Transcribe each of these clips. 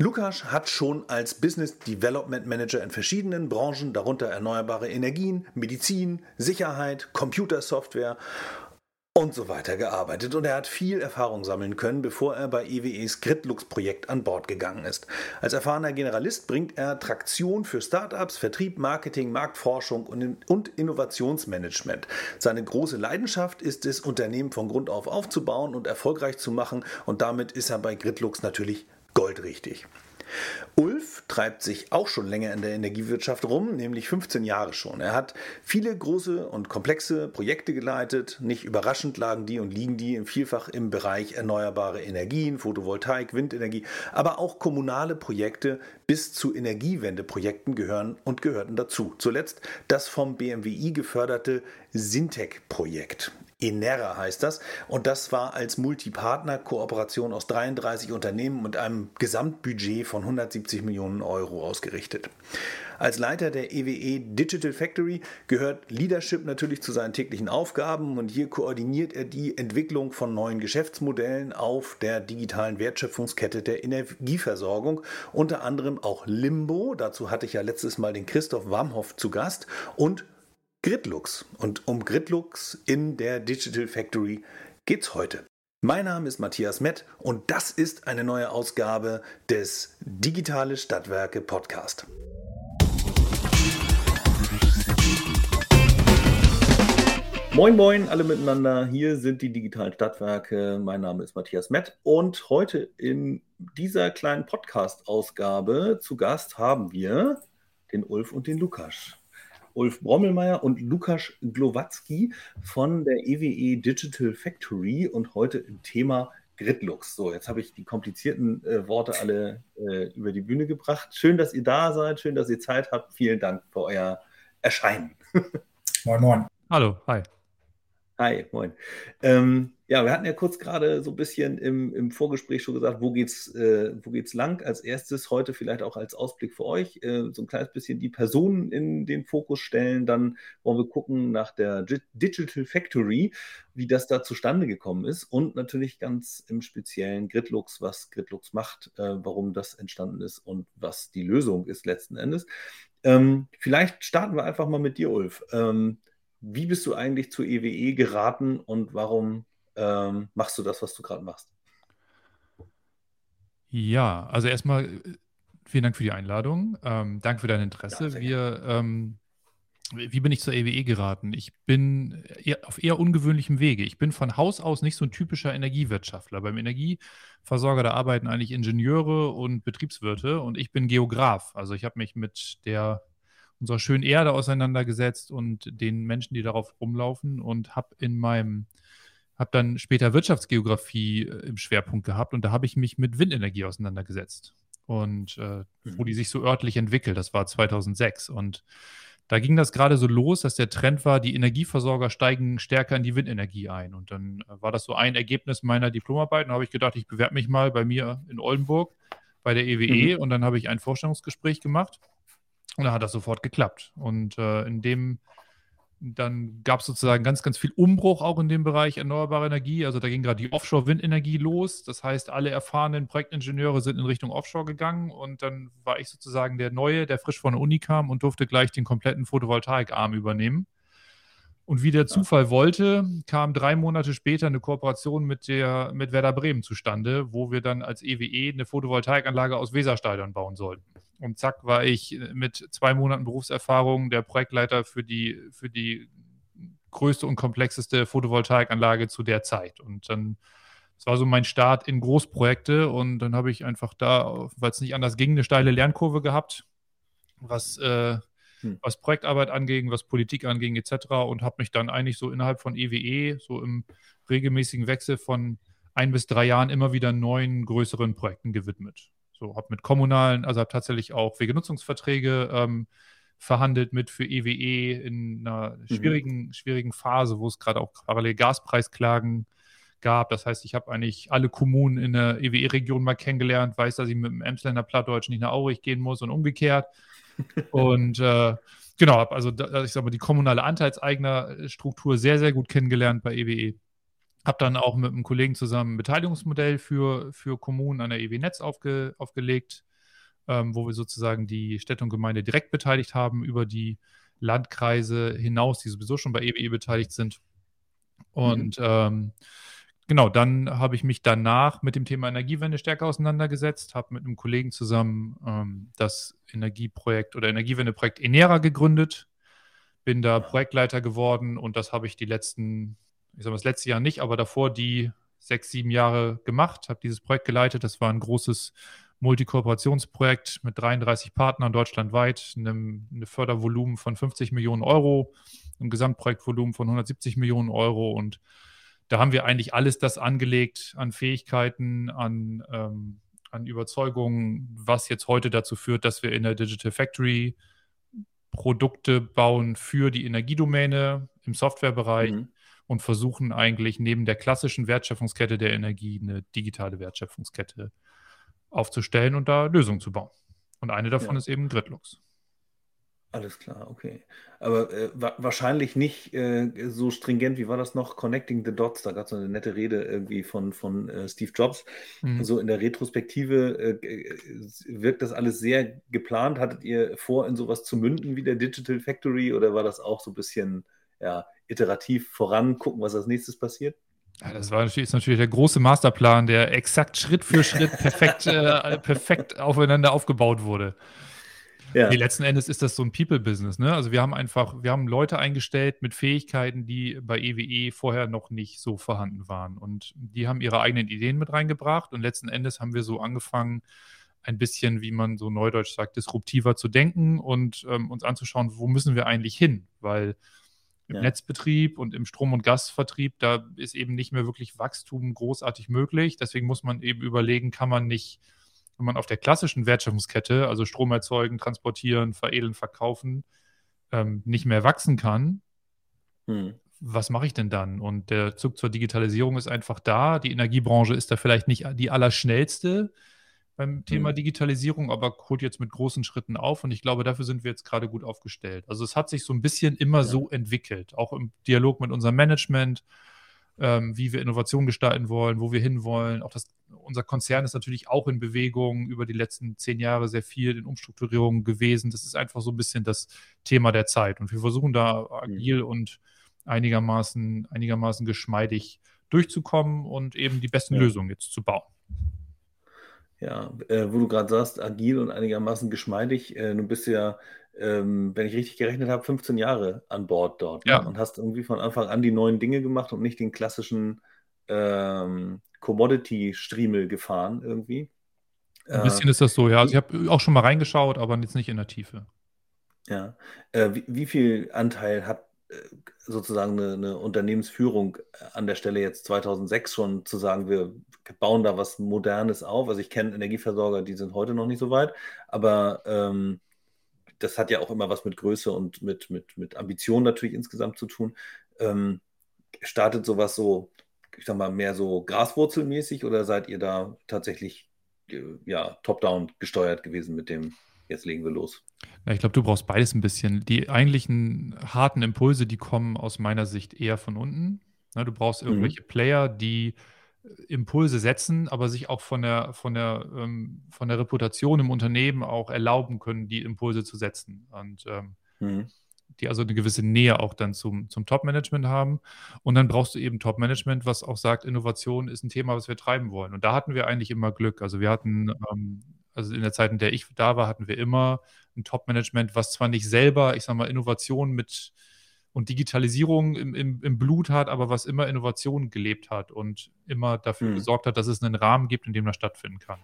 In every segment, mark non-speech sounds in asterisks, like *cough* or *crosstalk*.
Lukas hat schon als Business Development Manager in verschiedenen Branchen, darunter erneuerbare Energien, Medizin, Sicherheit, Computersoftware und so weiter gearbeitet und er hat viel Erfahrung sammeln können, bevor er bei EWEs Gritlux-Projekt an Bord gegangen ist. Als erfahrener Generalist bringt er Traktion für Startups, Vertrieb, Marketing, Marktforschung und Innovationsmanagement. Seine große Leidenschaft ist es, Unternehmen von Grund auf aufzubauen und erfolgreich zu machen und damit ist er bei Gritlux natürlich goldrichtig. Ulf treibt sich auch schon länger in der Energiewirtschaft rum, nämlich 15 Jahre schon. Er hat viele große und komplexe Projekte geleitet. Nicht überraschend lagen die und liegen die vielfach im Bereich erneuerbare Energien, Photovoltaik, Windenergie, aber auch kommunale Projekte bis zu Energiewendeprojekten gehören und gehörten dazu. Zuletzt das vom BMWI geförderte Sintec-Projekt. Enera heißt das. Und das war als Multipartner-Kooperation aus 33 Unternehmen mit einem Gesamtbudget von 170 Millionen Euro ausgerichtet. Als Leiter der EWE Digital Factory gehört Leadership natürlich zu seinen täglichen Aufgaben und hier koordiniert er die Entwicklung von neuen Geschäftsmodellen auf der digitalen Wertschöpfungskette der Energieversorgung, unter anderem auch Limbo, dazu hatte ich ja letztes Mal den Christoph Wamhoff zu Gast und Gritlux. Und um Gritlux in der Digital Factory geht's heute. Mein Name ist Matthias Mett und das ist eine neue Ausgabe des Digitale Stadtwerke Podcast. Moin, moin, alle miteinander. Hier sind die digitalen Stadtwerke. Mein Name ist Matthias Mett und heute in dieser kleinen Podcast-Ausgabe zu Gast haben wir den Ulf und den Lukas. Ulf Brommelmeier und Lukas Glowatzki von der EWE e Digital Factory und heute im Thema Gridlux. So, jetzt habe ich die komplizierten äh, Worte alle äh, über die Bühne gebracht. Schön, dass ihr da seid, schön, dass ihr Zeit habt. Vielen Dank für euer Erscheinen. *laughs* moin, moin. Hallo, hi. Hi, moin. Ähm, ja, wir hatten ja kurz gerade so ein bisschen im, im Vorgespräch schon gesagt, wo geht's, äh, wo geht's lang? Als erstes heute vielleicht auch als Ausblick für euch äh, so ein kleines bisschen die Personen in den Fokus stellen. Dann wollen wir gucken nach der Digital Factory, wie das da zustande gekommen ist und natürlich ganz im speziellen Gridlux, was Gridlux macht, äh, warum das entstanden ist und was die Lösung ist letzten Endes. Ähm, vielleicht starten wir einfach mal mit dir, Ulf. Ähm, wie bist du eigentlich zur EWE geraten und warum ähm, machst du das, was du gerade machst? Ja, also erstmal äh, vielen Dank für die Einladung. Ähm, danke für dein Interesse. Ja, Wir, ähm, wie bin ich zur EWE e geraten? Ich bin eher, auf eher ungewöhnlichem Wege. Ich bin von Haus aus nicht so ein typischer Energiewirtschaftler. Beim Energieversorger, da arbeiten eigentlich Ingenieure und Betriebswirte und ich bin Geograf. Also ich habe mich mit der unserer schönen Erde auseinandergesetzt und den Menschen, die darauf rumlaufen und habe in meinem habe dann später Wirtschaftsgeografie äh, im Schwerpunkt gehabt und da habe ich mich mit Windenergie auseinandergesetzt und äh, wo die mhm. sich so örtlich entwickelt. Das war 2006 und da ging das gerade so los, dass der Trend war, die Energieversorger steigen stärker in die Windenergie ein. Und dann äh, war das so ein Ergebnis meiner Diplomarbeit. Und da habe ich gedacht, ich bewerbe mich mal bei mir in Oldenburg bei der EWE. E. Mhm. Und dann habe ich ein Vorstellungsgespräch gemacht. Und da hat das sofort geklappt. Und äh, in dem, dann gab es sozusagen ganz, ganz viel Umbruch auch in dem Bereich erneuerbare Energie. Also da ging gerade die Offshore-Windenergie los. Das heißt, alle erfahrenen Projektingenieure sind in Richtung Offshore gegangen. Und dann war ich sozusagen der Neue, der frisch von der Uni kam und durfte gleich den kompletten Photovoltaikarm übernehmen. Und wie der Zufall wollte, kam drei Monate später eine Kooperation mit, der, mit Werder Bremen zustande, wo wir dann als EWE e eine Photovoltaikanlage aus Weserstadion bauen sollten. Und zack, war ich mit zwei Monaten Berufserfahrung der Projektleiter für die, für die größte und komplexeste Photovoltaikanlage zu der Zeit. Und dann, das war so mein Start in Großprojekte. Und dann habe ich einfach da, weil es nicht anders ging, eine steile Lernkurve gehabt, was, äh, hm. was Projektarbeit anging, was Politik anging, etc. Und habe mich dann eigentlich so innerhalb von EWE, e, so im regelmäßigen Wechsel von ein bis drei Jahren immer wieder neuen größeren Projekten gewidmet. So, habe mit kommunalen, also habe tatsächlich auch Wegenutzungsverträge ähm, verhandelt mit für EWE e in einer mhm. schwierigen, mhm. schwierigen Phase, wo es gerade auch parallel Gaspreisklagen gab. Das heißt, ich habe eigentlich alle Kommunen in der EWE-Region mal kennengelernt, weiß, dass ich mit dem Emsländer Plattdeutsch nicht nach Aurich gehen muss und umgekehrt. *laughs* und äh, genau, also da, ich sage mal, die kommunale Anteilseignerstruktur sehr, sehr gut kennengelernt bei EWE. Habe dann auch mit einem Kollegen zusammen ein Beteiligungsmodell für, für Kommunen an der EW Netz aufge, aufgelegt. ähm, wo wir sozusagen die Städte und Gemeinde direkt beteiligt haben, über die Landkreise hinaus, die sowieso schon bei EWE e beteiligt sind. Und mhm. ähm, genau, dann habe ich mich danach mit dem Thema Energiewende stärker auseinandergesetzt, habe mit einem Kollegen zusammen ähm, das Energieprojekt oder Energiewendeprojekt Enera gegründet, bin da Projektleiter geworden und das habe ich die letzten, ich sage mal das letzte Jahr nicht, aber davor die sechs, sieben Jahre gemacht, habe dieses Projekt geleitet. Das war ein großes Multikooperationsprojekt mit 33 Partnern deutschlandweit, einem, einem Fördervolumen von 50 Millionen Euro, einem Gesamtprojektvolumen von 170 Millionen Euro. Und da haben wir eigentlich alles das angelegt an Fähigkeiten, an, ähm, an Überzeugungen, was jetzt heute dazu führt, dass wir in der Digital Factory Produkte bauen für die Energiedomäne im Softwarebereich mhm. Und versuchen eigentlich neben der klassischen Wertschöpfungskette der Energie eine digitale Wertschöpfungskette aufzustellen und da Lösungen zu bauen. Und eine davon ja. ist eben Gridlux. Alles klar, okay. Aber äh, wa wahrscheinlich nicht äh, so stringent, wie war das noch? Connecting the Dots, da gab es so eine nette Rede irgendwie von, von äh, Steve Jobs. Mhm. So in der Retrospektive äh, wirkt das alles sehr geplant. Hattet ihr vor, in sowas zu münden wie der Digital Factory oder war das auch so ein bisschen ja, iterativ voran, gucken, was als nächstes passiert? Ja, das war natürlich, ist natürlich der große Masterplan, der exakt Schritt für Schritt perfekt, *laughs* äh, perfekt aufeinander aufgebaut wurde. Ja. Nee, letzten Endes ist das so ein People-Business. Ne? Also wir haben einfach, wir haben Leute eingestellt mit Fähigkeiten, die bei EWE e vorher noch nicht so vorhanden waren. Und die haben ihre eigenen Ideen mit reingebracht. Und letzten Endes haben wir so angefangen, ein bisschen, wie man so neudeutsch sagt, disruptiver zu denken und ähm, uns anzuschauen, wo müssen wir eigentlich hin? Weil im ja. Netzbetrieb und im Strom- und Gasvertrieb, da ist eben nicht mehr wirklich Wachstum großartig möglich. Deswegen muss man eben überlegen, kann man nicht, wenn man auf der klassischen Wertschöpfungskette, also Strom erzeugen, transportieren, veredeln, verkaufen, ähm, nicht mehr wachsen kann, hm. was mache ich denn dann? Und der Zug zur Digitalisierung ist einfach da. Die Energiebranche ist da vielleicht nicht die allerschnellste beim Thema mhm. Digitalisierung, aber holt jetzt mit großen Schritten auf und ich glaube, dafür sind wir jetzt gerade gut aufgestellt. Also es hat sich so ein bisschen immer ja. so entwickelt, auch im Dialog mit unserem Management, ähm, wie wir Innovation gestalten wollen, wo wir hinwollen. Auch das, unser Konzern ist natürlich auch in Bewegung über die letzten zehn Jahre sehr viel in Umstrukturierung gewesen. Das ist einfach so ein bisschen das Thema der Zeit und wir versuchen da mhm. agil mhm. und einigermaßen, einigermaßen geschmeidig durchzukommen und eben die besten ja. Lösungen jetzt zu bauen. Ja, äh, wo du gerade sagst, agil und einigermaßen geschmeidig. Äh, du bist ja, ähm, wenn ich richtig gerechnet habe, 15 Jahre an Bord dort ne? Ja. und hast irgendwie von Anfang an die neuen Dinge gemacht und nicht den klassischen ähm, Commodity-Striemel gefahren irgendwie. Ein bisschen äh, ist das so, ja. Also ich habe auch schon mal reingeschaut, aber jetzt nicht in der Tiefe. Ja. Äh, wie, wie viel Anteil hat äh, sozusagen eine, eine, Unternehmensführung an der Stelle jetzt 2006 schon zu sagen, wir bauen da was Modernes auf. Also ich kenne Energieversorger, die sind heute noch nicht so weit, aber ähm, das hat ja auch immer was mit Größe und mit, mit, mit Ambition natürlich insgesamt zu tun. Ähm, startet sowas so, ich sag mal, mehr so graswurzelmäßig oder seid ihr da tatsächlich äh, ja, top-down gesteuert gewesen mit dem jetzt legen wir los. Ja, ich glaube, du brauchst beides ein bisschen. Die eigentlichen harten Impulse, die kommen aus meiner Sicht eher von unten. Ja, du brauchst mhm. irgendwelche mhm. Player, die äh, Impulse setzen, aber sich auch von der, von, der, ähm, von der Reputation im Unternehmen auch erlauben können, die Impulse zu setzen. Und ähm, mhm. die also eine gewisse Nähe auch dann zum, zum Top-Management haben. Und dann brauchst du eben Top-Management, was auch sagt, Innovation ist ein Thema, was wir treiben wollen. Und da hatten wir eigentlich immer Glück. Also wir hatten ähm, also in der Zeit, in der ich da war, hatten wir immer ein Top-Management, was zwar nicht selber, ich sag mal, Innovation mit und Digitalisierung im, im, im Blut hat, aber was immer Innovation gelebt hat und immer dafür mhm. gesorgt hat, dass es einen Rahmen gibt, in dem das stattfinden kann.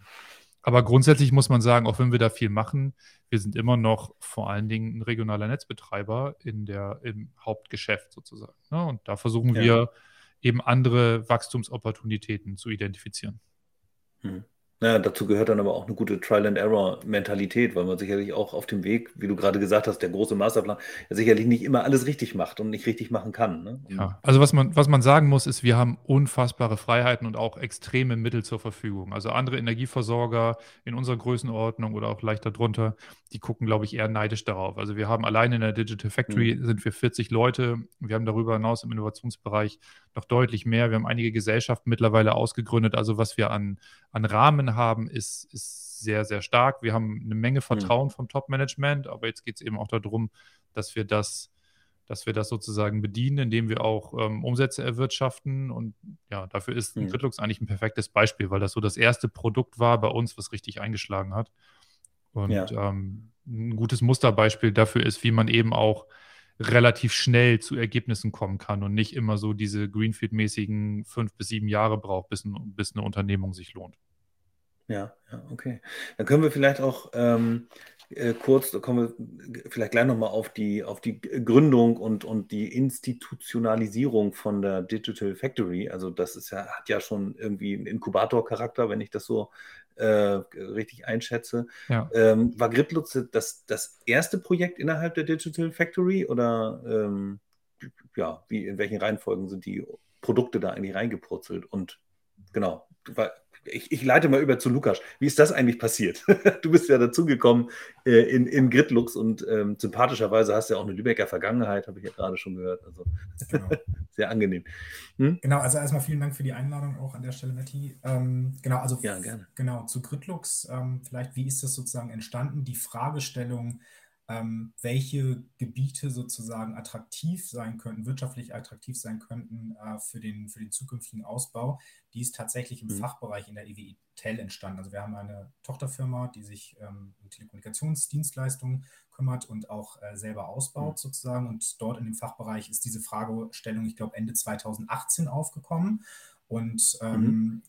Aber grundsätzlich muss man sagen, auch wenn wir da viel machen, wir sind immer noch vor allen Dingen ein regionaler Netzbetreiber in der, im Hauptgeschäft sozusagen. Ne? Und da versuchen ja. wir eben andere Wachstumsopportunitäten zu identifizieren. Hm. Naja, dazu gehört dann aber auch eine gute Trial-and-Error-Mentalität, weil man sicherlich auch auf dem Weg, wie du gerade gesagt hast, der große Masterplan, ja sicherlich nicht immer alles richtig macht und nicht richtig machen kann. Ne? Ja, also was man, was man sagen muss, ist, wir haben unfassbare Freiheiten und auch extreme Mittel zur Verfügung. Also andere Energieversorger in unserer Größenordnung oder auch leicht darunter, die gucken, glaube ich, eher neidisch darauf. Also wir haben allein in der Digital Factory mhm. sind wir 40 Leute. Wir haben darüber hinaus im Innovationsbereich noch deutlich mehr. Wir haben einige Gesellschaften mittlerweile ausgegründet. Also was wir an, an Rahmen haben, ist, ist sehr, sehr stark. Wir haben eine Menge hm. Vertrauen mhm. vom Top-Management, aber jetzt geht es eben auch darum, dass wir das dass wir das sozusagen bedienen, indem wir auch ähm, Umsätze erwirtschaften. Und ja, dafür ist mhm. Gritlux eigentlich ein perfektes Beispiel, weil das so das erste Produkt war bei uns, was richtig eingeschlagen hat. Und ja. ähm, ein gutes Musterbeispiel dafür ist, wie man eben auch relativ schnell zu Ergebnissen kommen kann und nicht immer so diese Greenfield-mäßigen fünf bis sieben Jahre braucht, bis, ein, bis eine Unternehmung sich lohnt. Ja, ja, okay. Dann können wir vielleicht auch ähm, äh, kurz, da kommen wir vielleicht gleich nochmal auf die, auf die Gründung und, und die Institutionalisierung von der Digital Factory. Also das ist ja, hat ja schon irgendwie einen Inkubator-Charakter, wenn ich das so äh, richtig einschätze. Ja. Ähm, war Griplutz das, das erste Projekt innerhalb der Digital Factory oder ähm, ja, wie, in welchen Reihenfolgen sind die Produkte da eigentlich reingepurzelt? Und genau, ich, ich, leite mal über zu Lukas. Wie ist das eigentlich passiert? *laughs* du bist ja dazugekommen äh, in, in Gritlux und ähm, sympathischerweise hast du ja auch eine Lübecker Vergangenheit, habe ich ja gerade schon gehört. Also *laughs* genau. sehr angenehm. Hm? Genau, also erstmal vielen Dank für die Einladung auch an der Stelle, Matti. Ähm, genau, also ja, gerne. genau, zu Gritlux, ähm, vielleicht, wie ist das sozusagen entstanden? Die Fragestellung, ähm, welche Gebiete sozusagen attraktiv sein könnten, wirtschaftlich attraktiv sein könnten äh, für, den, für den zukünftigen Ausbau, die ist tatsächlich im mhm. Fachbereich in der EWI TEL entstanden. Also wir haben eine Tochterfirma, die sich ähm, um Telekommunikationsdienstleistungen kümmert und auch äh, selber ausbaut mhm. sozusagen. Und dort in dem Fachbereich ist diese Fragestellung, ich glaube, Ende 2018 aufgekommen. Und ähm, mhm.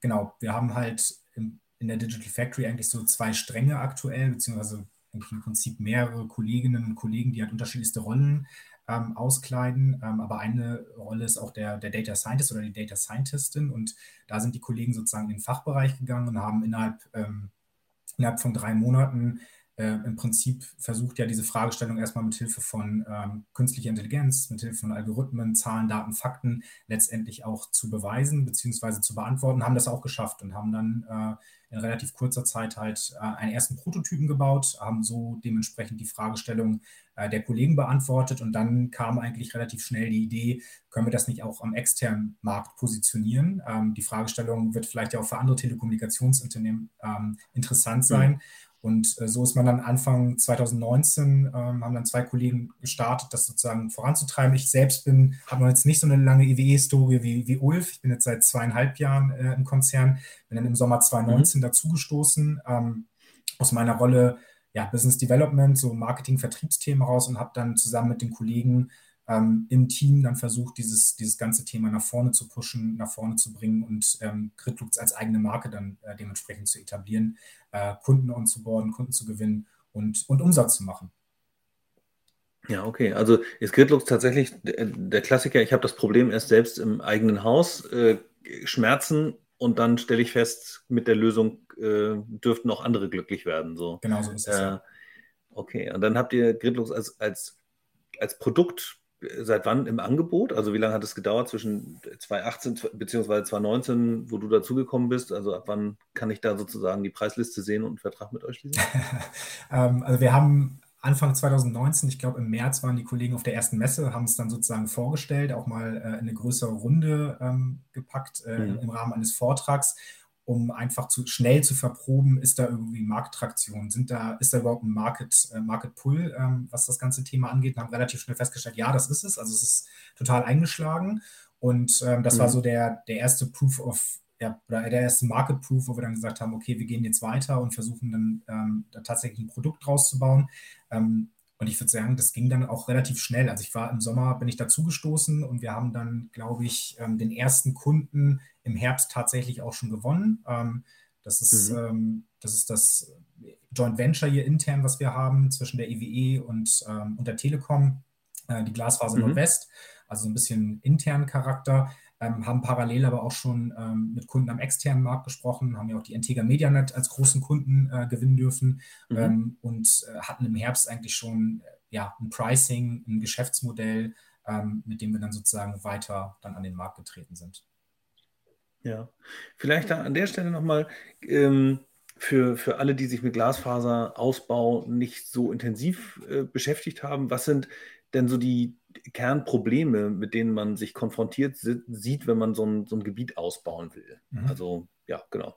genau, wir haben halt im, in der Digital Factory eigentlich so zwei Stränge aktuell, beziehungsweise eigentlich im Prinzip mehrere Kolleginnen und Kollegen, die halt unterschiedlichste Rollen ähm, auskleiden. Ähm, aber eine Rolle ist auch der, der Data Scientist oder die Data Scientistin. Und da sind die Kollegen sozusagen in den Fachbereich gegangen und haben innerhalb, ähm, innerhalb von drei Monaten äh, im Prinzip versucht ja diese Fragestellung erstmal mit Hilfe von ähm, künstlicher Intelligenz, mit Hilfe von Algorithmen, Zahlen, Daten, Fakten letztendlich auch zu beweisen bzw. zu beantworten, haben das auch geschafft und haben dann äh, in relativ kurzer Zeit halt äh, einen ersten Prototypen gebaut, haben so dementsprechend die Fragestellung äh, der Kollegen beantwortet und dann kam eigentlich relativ schnell die Idee, können wir das nicht auch am externen Markt positionieren? Ähm, die Fragestellung wird vielleicht ja auch für andere Telekommunikationsunternehmen ähm, interessant sein. Mhm. Und äh, so ist man dann Anfang 2019, ähm, haben dann zwei Kollegen gestartet, das sozusagen voranzutreiben. Ich selbst bin, habe noch jetzt nicht so eine lange EWE-Historie wie, wie Ulf. Ich bin jetzt seit zweieinhalb Jahren äh, im Konzern, bin dann im Sommer 2019 mhm. dazugestoßen, ähm, aus meiner Rolle ja, Business Development, so Marketing, Vertriebsthemen raus und habe dann zusammen mit den Kollegen ähm, im Team dann versucht, dieses, dieses ganze Thema nach vorne zu pushen, nach vorne zu bringen und ähm, Gritlux als eigene Marke dann äh, dementsprechend zu etablieren, äh, Kunden onzuboarden, Kunden zu gewinnen und, und Umsatz zu machen. Ja, okay. Also ist Gritlux tatsächlich der Klassiker. Ich habe das Problem erst selbst im eigenen Haus. Äh, Schmerzen und dann stelle ich fest, mit der Lösung äh, dürften auch andere glücklich werden. So. Genau so ist es. Äh, okay, und dann habt ihr Gritlux als, als, als Produkt seit wann im Angebot? Also wie lange hat es gedauert zwischen 2018 bzw. 2019, wo du dazugekommen bist? Also ab wann kann ich da sozusagen die Preisliste sehen und einen Vertrag mit euch schließen? *laughs* ähm, also wir haben Anfang 2019, ich glaube im März waren die Kollegen auf der ersten Messe, haben es dann sozusagen vorgestellt, auch mal äh, eine größere Runde ähm, gepackt äh, mhm. im Rahmen eines Vortrags um einfach zu schnell zu verproben, ist da irgendwie Markttraktion, sind da, ist da überhaupt ein Market, äh, Market Pull, ähm, was das ganze Thema angeht, und haben relativ schnell festgestellt, ja, das ist es, also es ist total eingeschlagen. Und ähm, das mhm. war so der, der erste Proof of, ja, oder der erste Market Proof, wo wir dann gesagt haben, okay, wir gehen jetzt weiter und versuchen dann ähm, da tatsächlich ein Produkt draus zu bauen. Ähm, und ich würde sagen, das ging dann auch relativ schnell. Also ich war im Sommer, bin ich dazugestoßen und wir haben dann, glaube ich, ähm, den ersten Kunden im Herbst tatsächlich auch schon gewonnen. Ähm, das ist, mhm. Ähm, das, ist das Joint Venture hier intern, was wir haben zwischen der EWE e und, und der Telekom, äh, die Glasfaser mhm. Nordwest, also ein bisschen internen Charakter ähm, haben parallel aber auch schon ähm, mit Kunden am externen Markt gesprochen, haben ja auch die Integra Medianet als großen Kunden äh, gewinnen dürfen mhm. ähm, und äh, hatten im Herbst eigentlich schon äh, ja, ein Pricing, ein Geschäftsmodell, ähm, mit dem wir dann sozusagen weiter dann an den Markt getreten sind. Ja, vielleicht an der Stelle nochmal ähm, für, für alle, die sich mit Glasfaserausbau nicht so intensiv äh, beschäftigt haben, was sind denn so die Kernprobleme, mit denen man sich konfrontiert sieht, wenn man so ein, so ein Gebiet ausbauen will? Mhm. Also, ja, genau.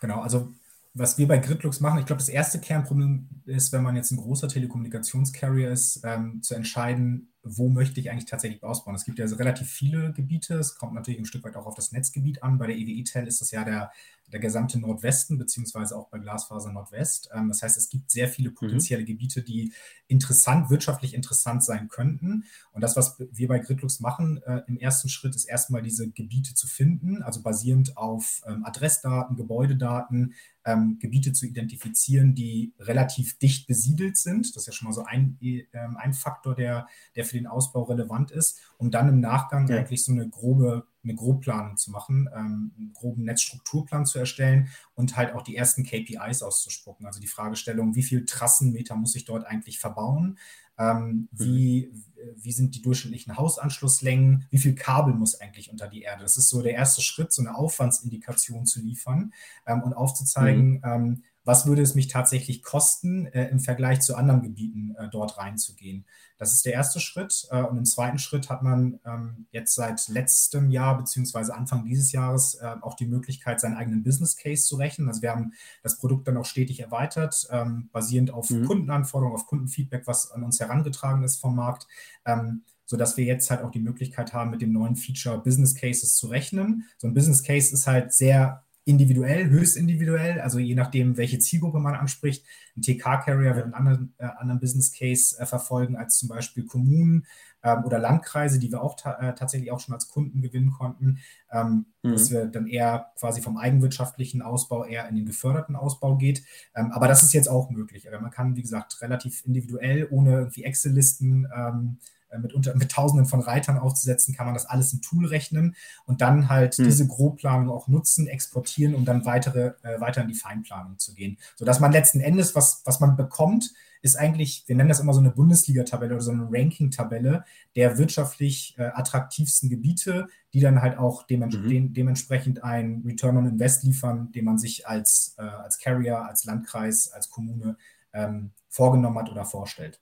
Genau, also was wir bei Gridlux machen, ich glaube, das erste Kernproblem ist, wenn man jetzt ein großer Telekommunikationscarrier ist, ähm, zu entscheiden, wo möchte ich eigentlich tatsächlich ausbauen. Es gibt ja also relativ viele Gebiete, es kommt natürlich ein Stück weit auch auf das Netzgebiet an. Bei der EWE-Tel ist das ja der, der gesamte Nordwesten, beziehungsweise auch bei Glasfaser Nordwest. Ähm, das heißt, es gibt sehr viele mhm. potenzielle mhm. Gebiete, die interessant, wirtschaftlich interessant sein könnten. Und das, was wir bei Gridlux machen, äh, im ersten Schritt ist erstmal diese Gebiete zu finden, also basierend auf ähm, Adressdaten, Gebäudedaten, ähm, Gebiete zu identifizieren, die relativ dicht besiedelt sind. Das ist ja schon mal so ein, äh, ein Faktor, der, der für den Ausbau relevant ist, um dann im Nachgang ja. eigentlich so eine grobe eine Grobplanung zu machen, ähm, einen groben Netzstrukturplan zu erstellen und halt auch die ersten KPIs auszuspucken. Also die Fragestellung, wie viel Trassenmeter muss ich dort eigentlich verbauen? Ähm, wie, mhm. wie sind die durchschnittlichen Hausanschlusslängen? Wie viel Kabel muss eigentlich unter die Erde? Das ist so der erste Schritt, so eine Aufwandsindikation zu liefern ähm, und aufzuzeigen, mhm. Was würde es mich tatsächlich kosten, äh, im Vergleich zu anderen Gebieten äh, dort reinzugehen. Das ist der erste Schritt. Äh, und im zweiten Schritt hat man ähm, jetzt seit letztem Jahr beziehungsweise Anfang dieses Jahres äh, auch die Möglichkeit, seinen eigenen Business Case zu rechnen. Also wir haben das Produkt dann auch stetig erweitert, ähm, basierend auf mhm. Kundenanforderungen, auf Kundenfeedback, was an uns herangetragen ist vom Markt. Ähm, sodass wir jetzt halt auch die Möglichkeit haben, mit dem neuen Feature Business Cases zu rechnen. So ein Business Case ist halt sehr individuell, höchst individuell, also je nachdem, welche Zielgruppe man anspricht. Ein TK-Carrier wird einen anderen, äh, anderen Business Case äh, verfolgen als zum Beispiel Kommunen ähm, oder Landkreise, die wir auch ta äh, tatsächlich auch schon als Kunden gewinnen konnten, ähm, mhm. dass wir dann eher quasi vom eigenwirtschaftlichen Ausbau eher in den geförderten Ausbau geht. Ähm, aber das ist jetzt auch möglich. Also man kann, wie gesagt, relativ individuell, ohne irgendwie Excel-Listen ähm, äh, mit, unter, mit Tausenden von Reitern aufzusetzen, kann man das alles im Tool rechnen und dann halt hm. diese Grobplanung auch nutzen, exportieren, um dann weitere, äh, weiter in die Feinplanung zu gehen. Sodass man letzten Endes, was, was man bekommt, ist eigentlich, wir nennen das immer so eine Bundesliga-Tabelle oder so eine Ranking-Tabelle der wirtschaftlich äh, attraktivsten Gebiete, die dann halt auch dements mhm. de dementsprechend ein Return on Invest liefern, den man sich als, äh, als Carrier, als Landkreis, als Kommune ähm, vorgenommen hat oder vorstellt.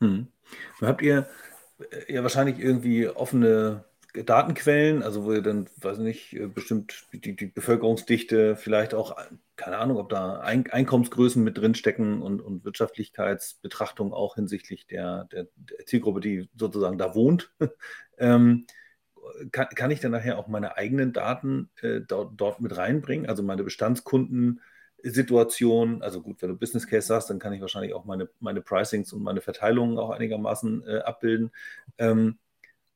Hm. Habt ihr äh, ja wahrscheinlich irgendwie offene Datenquellen, also wo ihr dann, weiß nicht, äh, bestimmt die, die Bevölkerungsdichte, vielleicht auch, keine Ahnung, ob da Ein Einkommensgrößen mit drinstecken und, und Wirtschaftlichkeitsbetrachtungen auch hinsichtlich der, der, der, Zielgruppe, die sozusagen da wohnt. *laughs* ähm, kann, kann, ich dann nachher auch meine eigenen Daten äh, dort, dort, mit reinbringen, also meine Bestandskunden Situation. Also gut, wenn du Business Case hast, dann kann ich wahrscheinlich auch meine, meine Pricings und meine Verteilungen auch einigermaßen äh, abbilden. Ähm,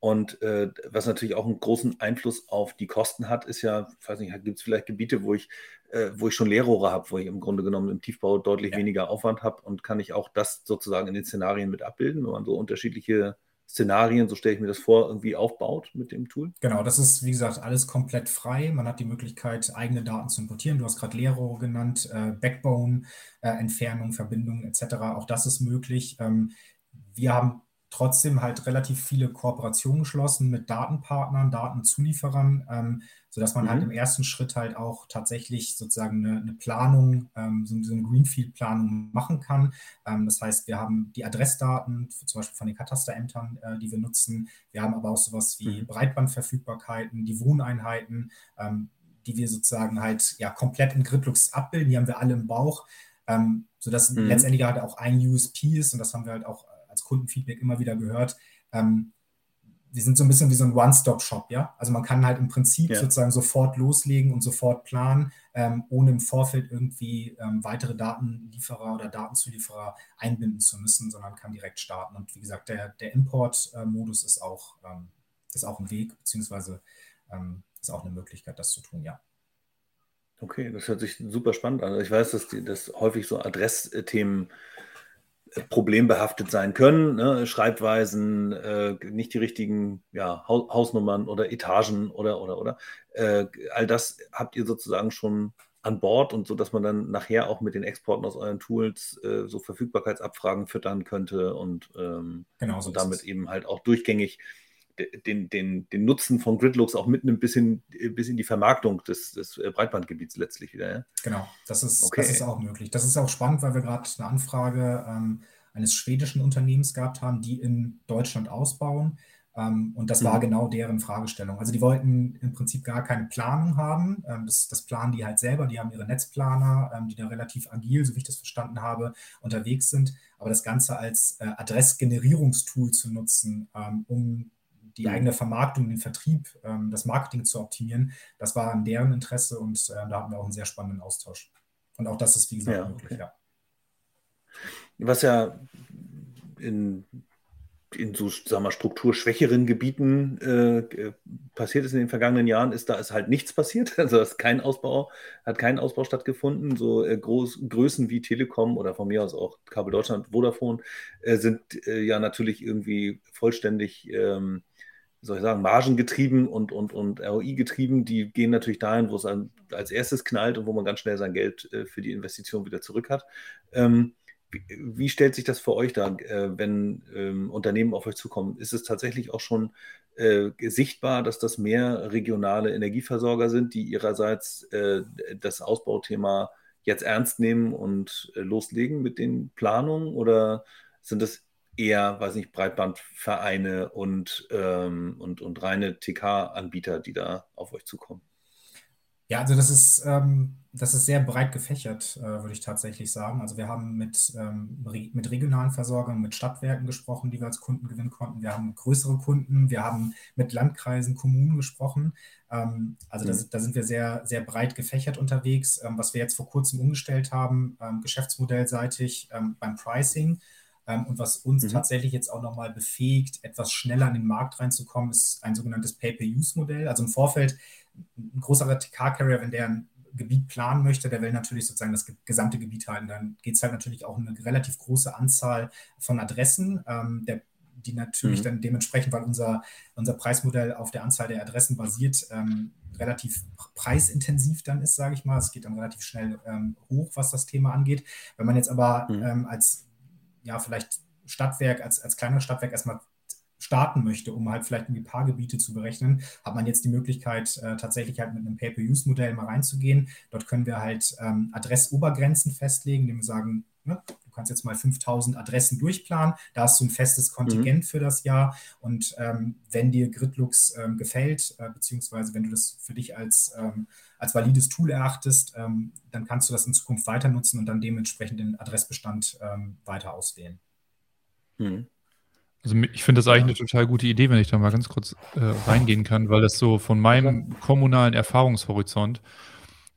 und äh, was natürlich auch einen großen Einfluss auf die Kosten hat, ist ja, ich weiß nicht, gibt es vielleicht Gebiete, wo ich, äh, wo ich schon Leerrohre habe, wo ich im Grunde genommen im Tiefbau deutlich ja. weniger Aufwand habe und kann ich auch das sozusagen in den Szenarien mit abbilden, wenn man so unterschiedliche Szenarien, so stelle ich mir das vor, irgendwie aufbaut mit dem Tool? Genau, das ist, wie gesagt, alles komplett frei. Man hat die Möglichkeit, eigene Daten zu importieren. Du hast gerade Leerrohre genannt, äh, Backbone, äh, Entfernung, Verbindungen etc. Auch das ist möglich. Ähm, wir haben trotzdem halt relativ viele Kooperationen geschlossen mit Datenpartnern, Datenzulieferern, ähm, sodass man halt mhm. halt im ersten Schritt halt auch tatsächlich sozusagen eine, eine Planung, ähm, so, eine Greenfield-Planung machen kann. Ähm, das heißt, wir haben die Adressdaten, zum Beispiel von den Katasterämtern, äh, die wir nutzen. Wir haben aber auch sowas wie mhm. Breitbandverfügbarkeiten, die Wohneinheiten, ähm, die wir sozusagen halt ja komplett in Gridlux abbilden. Die haben wir alle im Bauch. Ähm, sodass mhm. letztendlich halt auch ein USP ist und das haben wir halt auch Kundenfeedback immer wieder gehört, ähm, wir sind so ein bisschen wie so ein One-Stop-Shop, ja. Also man kann halt im Prinzip ja. sozusagen sofort loslegen und sofort planen, ähm, ohne im Vorfeld irgendwie ähm, weitere Datenlieferer oder Datenzulieferer einbinden zu müssen, sondern kann direkt starten. Und wie gesagt, der, der Import-Modus ist auch, ähm, ist auch ein Weg, beziehungsweise ähm, ist auch eine Möglichkeit, das zu tun, ja. Okay, das hört sich super spannend an. Ich weiß, dass, die, dass häufig so Adressthemen problembehaftet sein können. Ne? Schreibweisen, äh, nicht die richtigen ja, Hausnummern oder Etagen oder oder oder. Äh, all das habt ihr sozusagen schon an Bord und so, dass man dann nachher auch mit den Exporten aus euren Tools äh, so Verfügbarkeitsabfragen füttern könnte und, ähm, genau so und damit eben halt auch durchgängig den, den, den Nutzen von Gridlooks auch mitnimmt bis in, bis in die Vermarktung des, des äh, Breitbandgebiets letztlich wieder. Ja? Genau, das ist, okay. das ist auch möglich. Das ist auch spannend, weil wir gerade eine Anfrage ähm, eines schwedischen Unternehmens gehabt haben, die in Deutschland ausbauen. Ähm, und das war mhm. genau deren Fragestellung. Also die wollten im Prinzip gar keine Planung haben. Ähm, das, das, planen die halt selber. Die haben ihre Netzplaner, ähm, die da relativ agil, so wie ich das verstanden habe, unterwegs sind. Aber das Ganze als äh, Adressgenerierungstool zu nutzen, um die eigene Vermarktung, den Vertrieb, das Marketing zu optimieren, das war in deren Interesse und da hatten wir auch einen sehr spannenden Austausch. Und auch das ist, wie gesagt, ja, möglich, okay. ja. Was ja in in so sagen wir, strukturschwächeren Gebieten äh, passiert ist in den vergangenen Jahren, ist da ist halt nichts passiert. *laughs* Also ist kein Ausbau, hat kein Ausbau stattgefunden. So äh, groß, Größen wie Telekom oder von mir aus auch Kabel Deutschland, Vodafone äh, sind äh, ja natürlich irgendwie vollständig, ähm, soll ich sagen, margengetrieben und, und, und ROI getrieben. Die gehen natürlich dahin, wo es als erstes knallt und wo man ganz schnell sein Geld äh, für die Investition wieder zurück hat. Ähm, wie stellt sich das für euch dar, äh, wenn ähm, Unternehmen auf euch zukommen? Ist es tatsächlich auch schon äh, sichtbar, dass das mehr regionale Energieversorger sind, die ihrerseits äh, das Ausbauthema jetzt ernst nehmen und äh, loslegen mit den Planungen? Oder sind das eher, weiß nicht, Breitbandvereine und, ähm, und, und reine TK-Anbieter, die da auf euch zukommen? Ja, also das ist, ähm, das ist sehr breit gefächert, äh, würde ich tatsächlich sagen. Also wir haben mit, ähm, mit regionalen Versorgern, mit Stadtwerken gesprochen, die wir als Kunden gewinnen konnten. Wir haben größere Kunden, wir haben mit Landkreisen, Kommunen gesprochen. Ähm, also mhm. da, da, sind wir sehr, sehr breit gefächert unterwegs. Ähm, was wir jetzt vor kurzem umgestellt haben, ähm, geschäftsmodellseitig ähm, beim Pricing. Und was uns mhm. tatsächlich jetzt auch nochmal befähigt, etwas schneller in den Markt reinzukommen, ist ein sogenanntes Pay-per-Use-Modell. Also im Vorfeld ein großer TK-Carrier, wenn der ein Gebiet planen möchte, der will natürlich sozusagen das gesamte Gebiet halten. Dann geht es halt natürlich auch um eine relativ große Anzahl von Adressen, ähm, der, die natürlich mhm. dann dementsprechend, weil unser, unser Preismodell auf der Anzahl der Adressen basiert, ähm, relativ preisintensiv dann ist, sage ich mal. Es geht dann relativ schnell ähm, hoch, was das Thema angeht. Wenn man jetzt aber mhm. ähm, als, ja, vielleicht Stadtwerk, als, als kleineres Stadtwerk erstmal starten möchte, um halt vielleicht ein paar Gebiete zu berechnen, hat man jetzt die Möglichkeit, äh, tatsächlich halt mit einem Pay-per-Use-Modell mal reinzugehen. Dort können wir halt ähm, Adressobergrenzen festlegen, indem wir sagen, ne, kannst jetzt mal 5000 Adressen durchplanen, da hast du ein festes Kontingent mhm. für das Jahr und ähm, wenn dir Gridlux ähm, gefällt, äh, beziehungsweise wenn du das für dich als, ähm, als valides Tool erachtest, ähm, dann kannst du das in Zukunft weiter nutzen und dann dementsprechend den Adressbestand ähm, weiter auswählen. Mhm. Also ich finde das eigentlich eine total gute Idee, wenn ich da mal ganz kurz äh, reingehen kann, weil das so von meinem kommunalen Erfahrungshorizont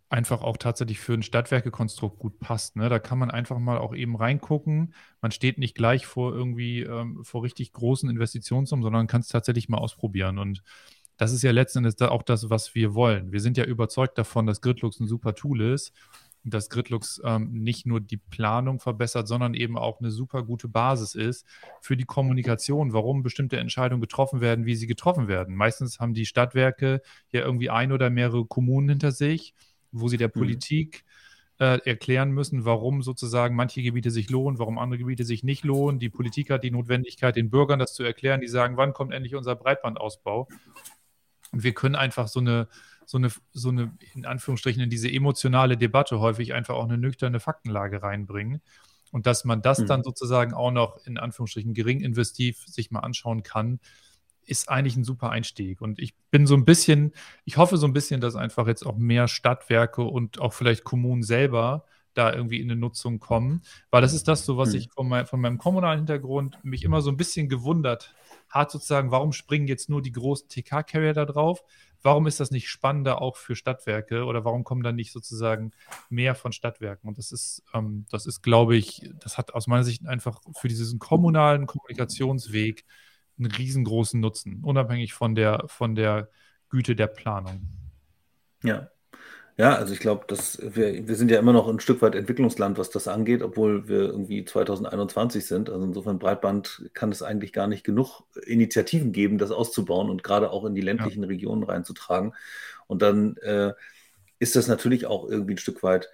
einfach auch tatsächlich für ein Stadtwerkekonstrukt gut passt. Ne? Da kann man einfach mal auch eben reingucken. Man steht nicht gleich vor irgendwie ähm, vor richtig großen Investitionssummen, sondern kann es tatsächlich mal ausprobieren. Und das ist ja letzten Endes auch das, was wir wollen. Wir sind ja überzeugt davon, dass Gridlux ein super Tool ist dass Gridlux ähm, nicht nur die Planung verbessert, sondern eben auch eine super gute Basis ist für die Kommunikation, warum bestimmte Entscheidungen getroffen werden, wie sie getroffen werden. Meistens haben die Stadtwerke ja irgendwie ein oder mehrere Kommunen hinter sich, wo sie der mhm. Politik äh, erklären müssen, warum sozusagen manche Gebiete sich lohnen, warum andere Gebiete sich nicht lohnen. Die Politik hat die Notwendigkeit, den Bürgern das zu erklären, die sagen, wann kommt endlich unser Breitbandausbau. Und wir können einfach so eine so eine, so eine, in Anführungsstrichen, in diese emotionale Debatte häufig einfach auch eine nüchterne Faktenlage reinbringen. Und dass man das mhm. dann sozusagen auch noch in Anführungsstrichen gering investiv sich mal anschauen kann, ist eigentlich ein super Einstieg. Und ich bin so ein bisschen, ich hoffe so ein bisschen, dass einfach jetzt auch mehr Stadtwerke und auch vielleicht Kommunen selber da irgendwie in eine Nutzung kommen. Weil das ist das so, was mhm. ich von, mein, von meinem kommunalen Hintergrund mich immer so ein bisschen gewundert hat, sozusagen, warum springen jetzt nur die großen TK-Carrier da drauf? warum ist das nicht spannender auch für Stadtwerke oder warum kommen dann nicht sozusagen mehr von Stadtwerken? Und das ist, ähm, das ist, glaube ich, das hat aus meiner Sicht einfach für diesen kommunalen Kommunikationsweg einen riesengroßen Nutzen, unabhängig von der, von der Güte der Planung. Ja, ja, also ich glaube, dass wir, wir sind ja immer noch ein Stück weit Entwicklungsland, was das angeht, obwohl wir irgendwie 2021 sind. Also insofern Breitband kann es eigentlich gar nicht genug Initiativen geben, das auszubauen und gerade auch in die ländlichen ja. Regionen reinzutragen. Und dann äh, ist das natürlich auch irgendwie ein Stück weit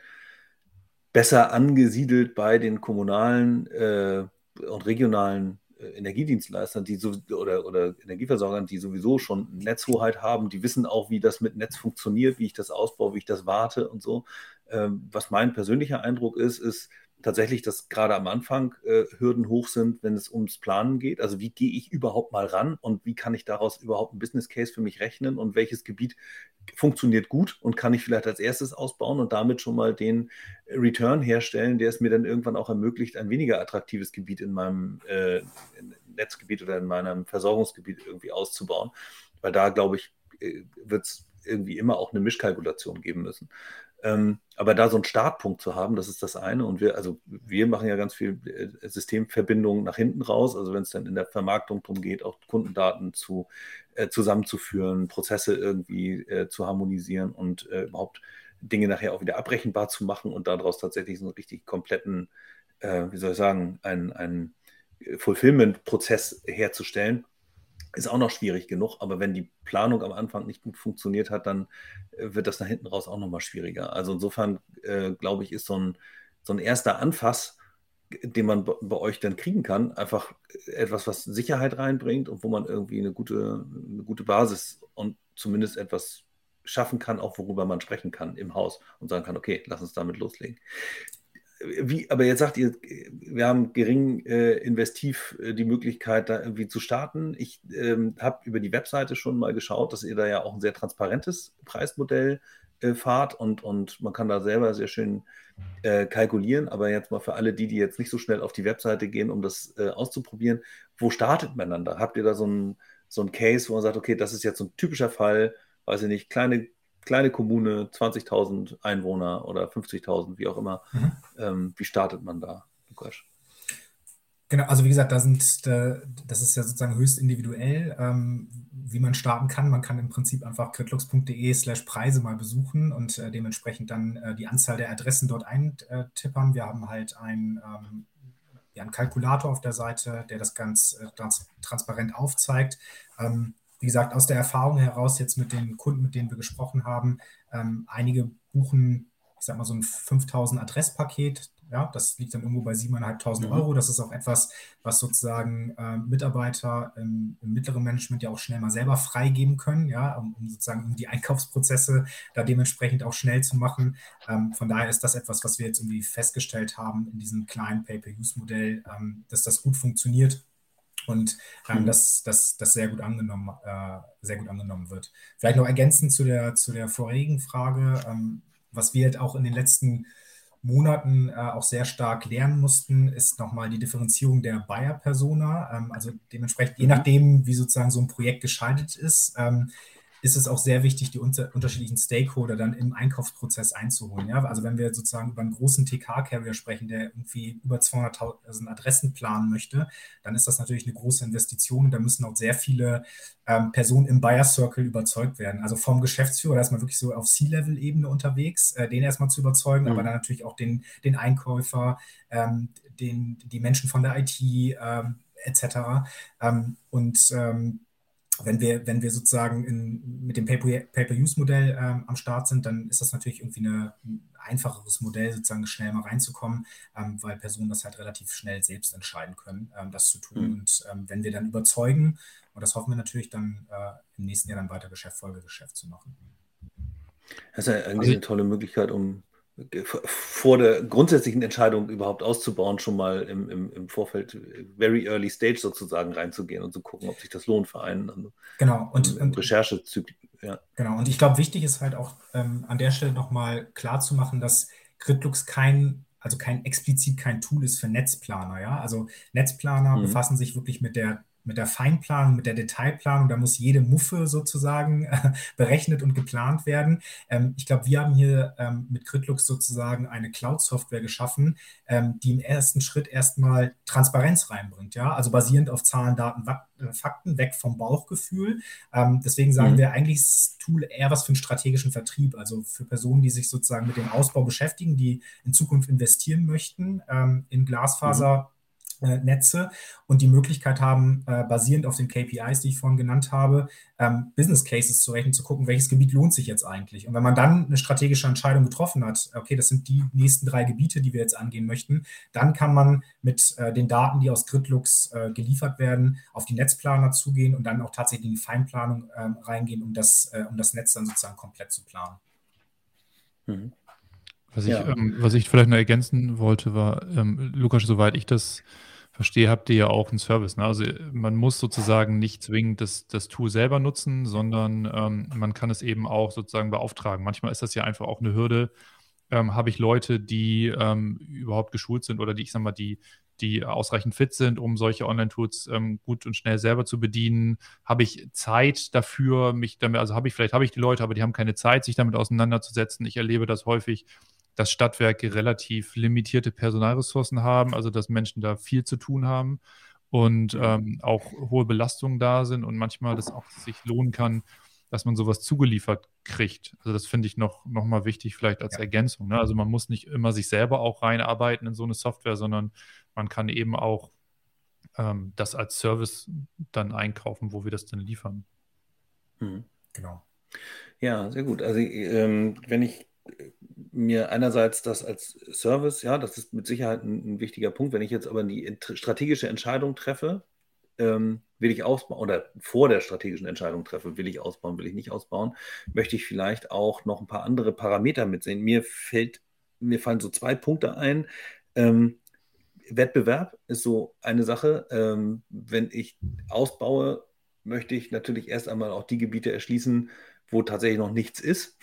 besser angesiedelt bei den kommunalen äh, und regionalen Energiedienstleistern, die so, oder, oder Energieversorgern, die sowieso schon Netzhoheit haben, die wissen auch, wie das mit Netz funktioniert, wie ich das ausbaue, wie ich das warte und so. Ähm, was mein persönlicher Eindruck ist, ist, tatsächlich, dass gerade am Anfang äh, Hürden hoch sind, wenn es ums Planen geht. Also wie gehe ich überhaupt mal ran und wie kann ich daraus überhaupt ein Business Case für mich rechnen und welches Gebiet funktioniert gut und kann ich vielleicht als erstes ausbauen und damit schon mal den Return herstellen, der es mir dann irgendwann auch ermöglicht, ein weniger attraktives Gebiet in meinem äh, Netzgebiet oder in meinem Versorgungsgebiet irgendwie auszubauen. Weil da, glaube ich, äh, wird es irgendwie immer auch eine Mischkalkulation geben müssen. Ähm, aber da so einen Startpunkt zu haben, das ist das eine. Und wir, also wir machen ja ganz viel äh, Systemverbindungen nach hinten raus. Also wenn es dann in der Vermarktung darum geht, auch Kundendaten zu, äh, zusammenzuführen, Prozesse irgendwie äh, zu harmonisieren und äh, überhaupt Dinge nachher auch wieder abrechenbar zu machen und daraus tatsächlich so einen richtig kompletten, äh, wie soll ich sagen, einen, einen Fulfillment-Prozess herzustellen ist auch noch schwierig genug, aber wenn die Planung am Anfang nicht gut funktioniert hat, dann äh, wird das nach hinten raus auch nochmal schwieriger. Also insofern, äh, glaube ich, ist so ein, so ein erster Anfass, den man bei euch dann kriegen kann, einfach etwas, was Sicherheit reinbringt und wo man irgendwie eine gute, eine gute Basis und zumindest etwas schaffen kann, auch worüber man sprechen kann im Haus und sagen kann, okay, lass uns damit loslegen wie, aber jetzt sagt ihr, wir haben gering äh, investiv äh, die Möglichkeit, da irgendwie zu starten. Ich ähm, habe über die Webseite schon mal geschaut, dass ihr da ja auch ein sehr transparentes Preismodell äh, fahrt und, und man kann da selber sehr schön äh, kalkulieren. Aber jetzt mal für alle die, die jetzt nicht so schnell auf die Webseite gehen, um das äh, auszuprobieren, wo startet man dann da? Habt ihr da so ein, so ein Case, wo man sagt, okay, das ist jetzt so ein typischer Fall, weiß ich nicht, kleine kleine Kommune, 20.000 Einwohner oder 50.000, wie auch immer. Mhm. Ähm, wie startet man da, Lukas? Genau, also wie gesagt, da sind, das ist ja sozusagen höchst individuell, ähm, wie man starten kann. Man kann im Prinzip einfach kritlux.de slash Preise mal besuchen und äh, dementsprechend dann äh, die Anzahl der Adressen dort eintippern. Wir haben halt ein, ähm, ja, einen Kalkulator auf der Seite, der das ganz äh, trans transparent aufzeigt. Ähm, wie gesagt, aus der Erfahrung heraus jetzt mit den Kunden, mit denen wir gesprochen haben, ähm, einige buchen, ich sag mal, so ein 5000 Adresspaket. Ja, das liegt dann irgendwo bei 7.500 mhm. Euro. Das ist auch etwas, was sozusagen äh, Mitarbeiter im, im, mittleren Management ja auch schnell mal selber freigeben können, ja, um, um, sozusagen um die Einkaufsprozesse da dementsprechend auch schnell zu machen. Ähm, von daher ist das etwas, was wir jetzt irgendwie festgestellt haben in diesem kleinen Pay-Per-Use-Modell, ähm, dass das gut funktioniert und ähm, mhm. dass das, das sehr gut angenommen, äh, sehr gut angenommen wird. Vielleicht noch ergänzend zu der, zu der vorigen Frage, ähm, was wir halt auch in den letzten Monaten äh, auch sehr stark lernen mussten, ist nochmal die Differenzierung der Buyer-Persona. Ähm, also dementsprechend, je mhm. nachdem, wie sozusagen so ein Projekt geschaltet ist, ähm, ist es auch sehr wichtig, die unter, unterschiedlichen Stakeholder dann im Einkaufsprozess einzuholen. Ja? Also wenn wir sozusagen über einen großen TK-Carrier sprechen, der irgendwie über 200.000 Adressen planen möchte, dann ist das natürlich eine große Investition und da müssen auch sehr viele ähm, Personen im Buyer Circle überzeugt werden. Also vom Geschäftsführer, da ist man wirklich so auf C-Level-Ebene unterwegs, äh, den erstmal zu überzeugen, mhm. aber dann natürlich auch den, den Einkäufer, ähm, den, die Menschen von der IT ähm, etc. Ähm, und ähm, wenn wir, wenn wir sozusagen in, mit dem Pay-per-Use-Modell ähm, am Start sind, dann ist das natürlich irgendwie eine, ein einfacheres Modell, sozusagen schnell mal reinzukommen, ähm, weil Personen das halt relativ schnell selbst entscheiden können, ähm, das zu tun. Mhm. Und ähm, wenn wir dann überzeugen, und das hoffen wir natürlich dann äh, im nächsten Jahr dann weiter Geschäft, Folgegeschäft zu machen. Das ist ja eigentlich also, eine tolle Möglichkeit, um vor der grundsätzlichen Entscheidung überhaupt auszubauen, schon mal im, im, im Vorfeld, very early stage sozusagen reinzugehen und zu gucken, ob sich das lohnt für einen. Also genau, und, und Recherchezyklen. Ja. Genau, und ich glaube, wichtig ist halt auch ähm, an der Stelle nochmal klar zu machen, dass Kritlux kein, also kein explizit kein Tool ist für Netzplaner. Ja? Also Netzplaner mhm. befassen sich wirklich mit der mit der Feinplanung, mit der Detailplanung, da muss jede Muffe sozusagen äh, berechnet und geplant werden. Ähm, ich glaube, wir haben hier ähm, mit Kritlux sozusagen eine Cloud-Software geschaffen, ähm, die im ersten Schritt erstmal Transparenz reinbringt, ja, also basierend auf Zahlen, Daten, äh, Fakten, weg vom Bauchgefühl. Ähm, deswegen sagen mhm. wir eigentlich das Tool eher was für einen strategischen Vertrieb, also für Personen, die sich sozusagen mit dem Ausbau beschäftigen, die in Zukunft investieren möchten ähm, in Glasfaser. Mhm Netze und die Möglichkeit haben, äh, basierend auf den KPIs, die ich vorhin genannt habe, ähm, Business Cases zu rechnen, zu gucken, welches Gebiet lohnt sich jetzt eigentlich. Und wenn man dann eine strategische Entscheidung getroffen hat, okay, das sind die nächsten drei Gebiete, die wir jetzt angehen möchten, dann kann man mit äh, den Daten, die aus Gridlux äh, geliefert werden, auf die Netzplaner zugehen und dann auch tatsächlich in die Feinplanung ähm, reingehen, um das, äh, um das Netz dann sozusagen komplett zu planen. Mhm. Was ich, ja. ähm, was ich vielleicht noch ergänzen wollte, war, ähm, Lukas, soweit ich das verstehe, habt ihr ja auch einen Service. Ne? Also man muss sozusagen nicht zwingend das, das Tool selber nutzen, sondern ähm, man kann es eben auch sozusagen beauftragen. Manchmal ist das ja einfach auch eine Hürde. Ähm, Habe ich Leute, die ähm, überhaupt geschult sind oder die, ich sag mal, die, die ausreichend fit sind, um solche Online-Tools ähm, gut und schnell selber zu bedienen? Habe ich Zeit dafür, mich damit, also habe ich, vielleicht habe ich die Leute, aber die haben keine Zeit, sich damit auseinanderzusetzen. Ich erlebe das häufig, dass Stadtwerke relativ limitierte Personalressourcen haben, also dass Menschen da viel zu tun haben und ähm, auch hohe Belastungen da sind und manchmal das auch sich lohnen kann, dass man sowas zugeliefert kriegt. Also das finde ich noch, noch mal wichtig, vielleicht als ja. Ergänzung. Ne? Also man muss nicht immer sich selber auch reinarbeiten in so eine Software, sondern man kann eben auch ähm, das als Service dann einkaufen, wo wir das dann liefern. Mhm. Genau. Ja, sehr gut. Also ähm, wenn ich mir einerseits das als Service, ja, das ist mit Sicherheit ein, ein wichtiger Punkt. Wenn ich jetzt aber die strategische Entscheidung treffe, ähm, will ich ausbauen oder vor der strategischen Entscheidung treffe, will ich ausbauen, will ich nicht ausbauen, möchte ich vielleicht auch noch ein paar andere Parameter mitsehen. Mir fällt, mir fallen so zwei Punkte ein. Ähm, Wettbewerb ist so eine Sache. Ähm, wenn ich ausbaue, möchte ich natürlich erst einmal auch die Gebiete erschließen, wo tatsächlich noch nichts ist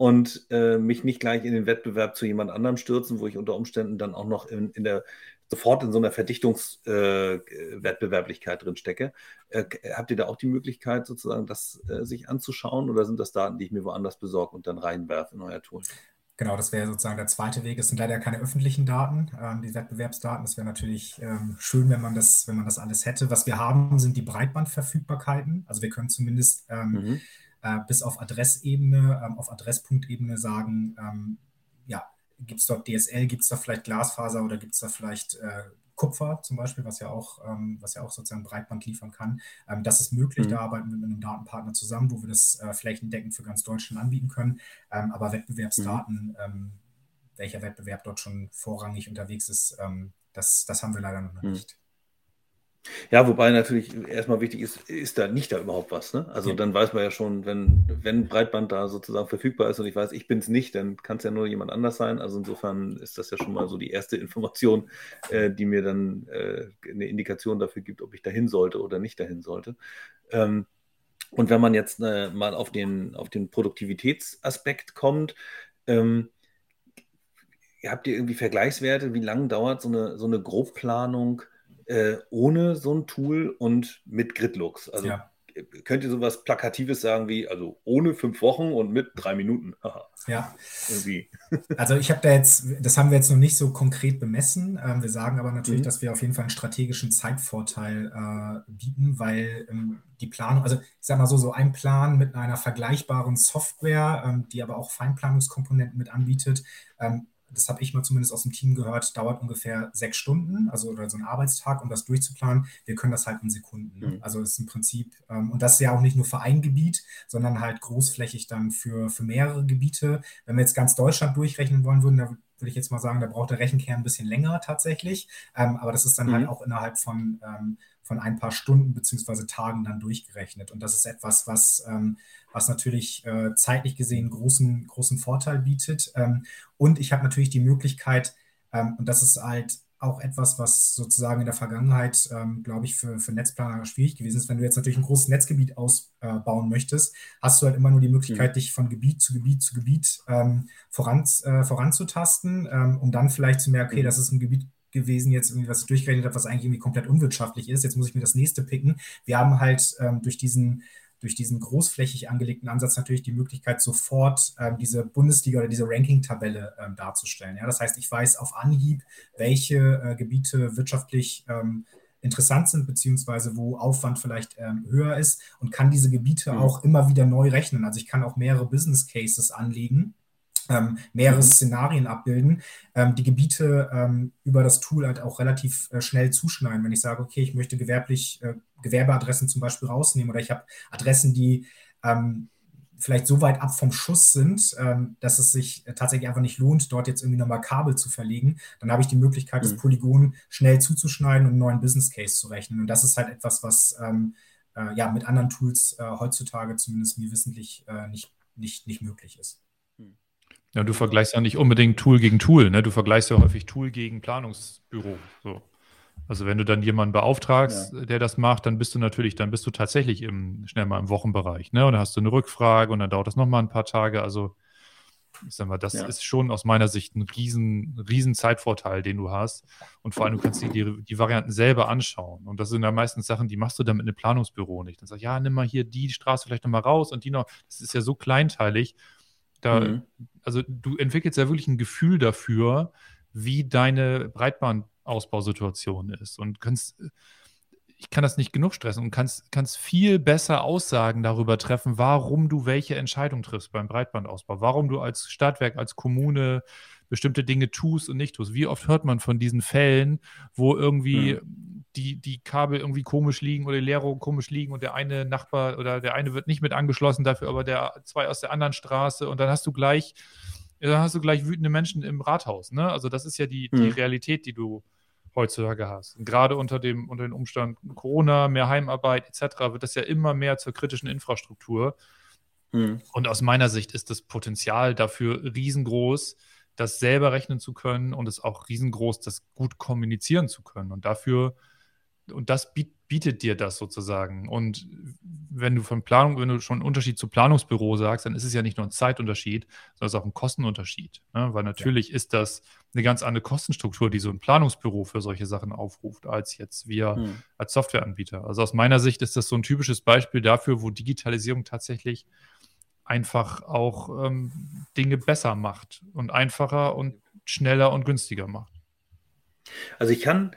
und äh, mich nicht gleich in den Wettbewerb zu jemand anderem stürzen, wo ich unter Umständen dann auch noch in, in der sofort in so einer Verdichtungswettbewerblichkeit äh, drin stecke. Äh, habt ihr da auch die Möglichkeit, sozusagen das äh, sich anzuschauen oder sind das Daten, die ich mir woanders besorge und dann reinwerfe in euer Tool? Genau, das wäre sozusagen der zweite Weg. Es sind leider keine öffentlichen Daten, ähm, die Wettbewerbsdaten. Das wäre natürlich ähm, schön, wenn man, das, wenn man das alles hätte. Was wir haben, sind die Breitbandverfügbarkeiten. Also wir können zumindest ähm, mhm äh, bis auf Adressebene, ähm, auf Adresspunktebene sagen, ähm, ja, gibt es dort DSL, gibt es da vielleicht Glasfaser oder gibt es da vielleicht äh, Kupfer zum Beispiel, was ja auch, ähm, was ja auch sozusagen Breitband liefern kann. Ähm, das ist möglich, mhm. da arbeiten wir mit einem Datenpartner zusammen, wo wir das äh, flächendeckend für ganz Deutschland anbieten können. Ähm, aber Wettbewerbsdaten, mhm. Ähm, welcher Wettbewerb dort schon vorrangig unterwegs ist, ähm, das, das haben wir leider noch mhm. Ja, wobei natürlich erstmal wichtig ist, ist da nicht da überhaupt was, ne? Also, Ja. dann weiß man ja schon, wenn wenn Breitband da sozusagen verfügbar ist und ich weiß, ich bin es nicht, dann kann es ja nur jemand anders sein. Also, insofern ist das ja schon mal so die erste Information, äh, die mir dann, äh, 'ne Indikation dafür gibt, ob ich dahin sollte oder nicht dahin sollte. Ähm, und wenn man jetzt, äh, mal auf den auf den Produktivitätsaspekt kommt, ähm habt ihr irgendwie Vergleichswerte? Wie lang dauert so eine so 'ne Grobplanung äh, ohne so ein Tool und mit Gridlooks. Also ja. könnt ihr sowas Plakatives sagen wie, also ohne fünf Wochen und mit drei Minuten? *laughs* ja. Irgendwie. Also ich habe da jetzt, das haben wir jetzt noch nicht so konkret bemessen. Ähm, wir sagen aber natürlich, mhm. dass wir auf jeden Fall einen strategischen Zeitvorteil äh, bieten, weil ähm, die Planung, also ich sage mal so, so ein Plan mit einer vergleichbaren Software, ähm, die aber auch Feinplanungskomponenten mit anbietet, ähm, das habe ich mal zumindest aus dem Team gehört, dauert ungefähr sechs Stunden, also oder so ein Arbeitstag, um das durchzuplanen. Wir können das halt in Sekunden. Mhm. Also ist im Prinzip, ähm, und das ist ja auch nicht nur für ein Gebiet, sondern halt großflächig dann für, für mehrere Gebiete. Wenn wir jetzt ganz Deutschland durchrechnen wollen würden, da würde ich jetzt mal sagen, da braucht der Rechenkern ein bisschen länger tatsächlich. Ähm, aber das ist dann halt mhm. halt auch innerhalb von, ähm, von ein paar Stunden beziehungsweise Tagen dann durchgerechnet. Und das ist etwas, was ähm, was natürlich äh, zeitlich gesehen großen, großen Vorteil bietet. Ähm, und ich habe natürlich die Möglichkeit, ähm, und das ist halt auch etwas, was sozusagen in der Vergangenheit, ähm, glaube ich, für, für Netzplaner schwierig gewesen ist. Wenn du jetzt natürlich ein großes Netzgebiet ausbauen äh, möchtest, hast du halt immer nur die Möglichkeit, mhm. dich von Gebiet zu Gebiet zu Gebiet ähm, voran, äh, voranzutasten, ähm, um dann vielleicht zu merken, okay, mhm. das ist ein Gebiet gewesen, jetzt irgendwie, was ich durchgerechnet habe, was eigentlich irgendwie komplett unwirtschaftlich ist. Jetzt muss ich mir das nächste picken. Wir haben halt ähm, durch diesen durch diesen großflächig angelegten Ansatz natürlich die Möglichkeit, sofort ähm, diese Bundesliga oder diese Ranking-Tabelle ähm, darzustellen. Ja? Das heißt, ich weiß auf Anhieb, welche äh, Gebiete wirtschaftlich ähm, interessant sind, beziehungsweise wo Aufwand vielleicht ähm, höher ist und kann diese Gebiete mhm. auch immer wieder neu rechnen. Also ich kann auch mehrere Business Cases anlegen ähm, mehrere. Szenarien abbilden, ähm, die Gebiete ähm, über das Tool halt auch relativ äh, schnell zuschneiden. Wenn ich sage, okay, ich möchte gewerblich, äh, Gewerbeadressen zum Beispiel rausnehmen oder ich habe Adressen, die ähm, vielleicht so weit ab vom Schuss sind, ähm, dass es sich tatsächlich einfach nicht lohnt, dort jetzt irgendwie nochmal Kabel zu verlegen, dann habe ich die Möglichkeit, mhm. das Polygon schnell zuzuschneiden und einen neuen Business Case zu rechnen. Und das ist halt etwas, was ähm, äh, ja mit anderen Tools äh, heutzutage zumindest mir wissentlich äh, nicht, nicht, nicht möglich ist. Ja, du vergleichst ja nicht unbedingt Tool gegen Tool, ne? Du vergleichst ja häufig Tool gegen Planungsbüro. So. Also wenn du dann jemanden beauftragst, ja. der das macht, dann bist du natürlich, dann bist du tatsächlich im, schnell mal im Wochenbereich, ne? Und dann hast du eine Rückfrage und dann dauert das nochmal ein paar Tage. Also ich sag mal, das ja. ist schon aus meiner Sicht ein riesen, riesen Zeitvorteil, den du hast. Und vor allem, du kannst dir die, die Varianten selber anschauen. Und das sind ja meistens Sachen, die machst du dann mit einem Planungsbüro nicht. Dann sagst du, ja, nimm mal hier die Straße vielleicht nochmal raus und die noch. Das ist ja so kleinteilig. Da, mhm. Also du entwickelst ja wirklich ein Gefühl dafür, wie deine Breitbandausbausituation ist. Und kannst, ich kann das nicht genug stressen und kannst, kannst viel besser Aussagen darüber treffen, warum du welche Entscheidung triffst beim Breitbandausbau, warum du als Stadtwerk, als Kommune bestimmte Dinge tust und nicht tust. Wie oft hört man von diesen Fällen, wo irgendwie mhm. die, die Kabel irgendwie komisch liegen oder die Leerung komisch liegen und der eine Nachbar oder der eine wird nicht mit angeschlossen, dafür aber der zwei aus der anderen Straße und dann hast du gleich, dann hast du gleich wütende Menschen im Rathaus. Ne? Also das ist ja die, die mhm. Realität, die du heutzutage hast. Und gerade unter dem, unter den Umständen Corona, mehr Heimarbeit etc. wird das ja immer mehr zur kritischen Infrastruktur. Mhm. Und aus meiner Sicht ist das Potenzial dafür riesengroß, das selber rechnen zu können und es auch riesengroß, das gut kommunizieren zu können. Und dafür, und das bietet dir das sozusagen. Und wenn du von Planung, wenn du schon einen Unterschied zu Planungsbüro sagst, dann ist es ja nicht nur ein Zeitunterschied, sondern es ist auch ein Kostenunterschied. Ne? Weil natürlich ja. ist das eine ganz andere Kostenstruktur, die so ein Planungsbüro für solche Sachen aufruft, als jetzt wir hm. als Softwareanbieter. Also aus meiner Sicht ist das so ein typisches Beispiel dafür, wo Digitalisierung tatsächlich einfach auch ähm, Dinge besser macht und einfacher und schneller und günstiger macht. Also ich kann,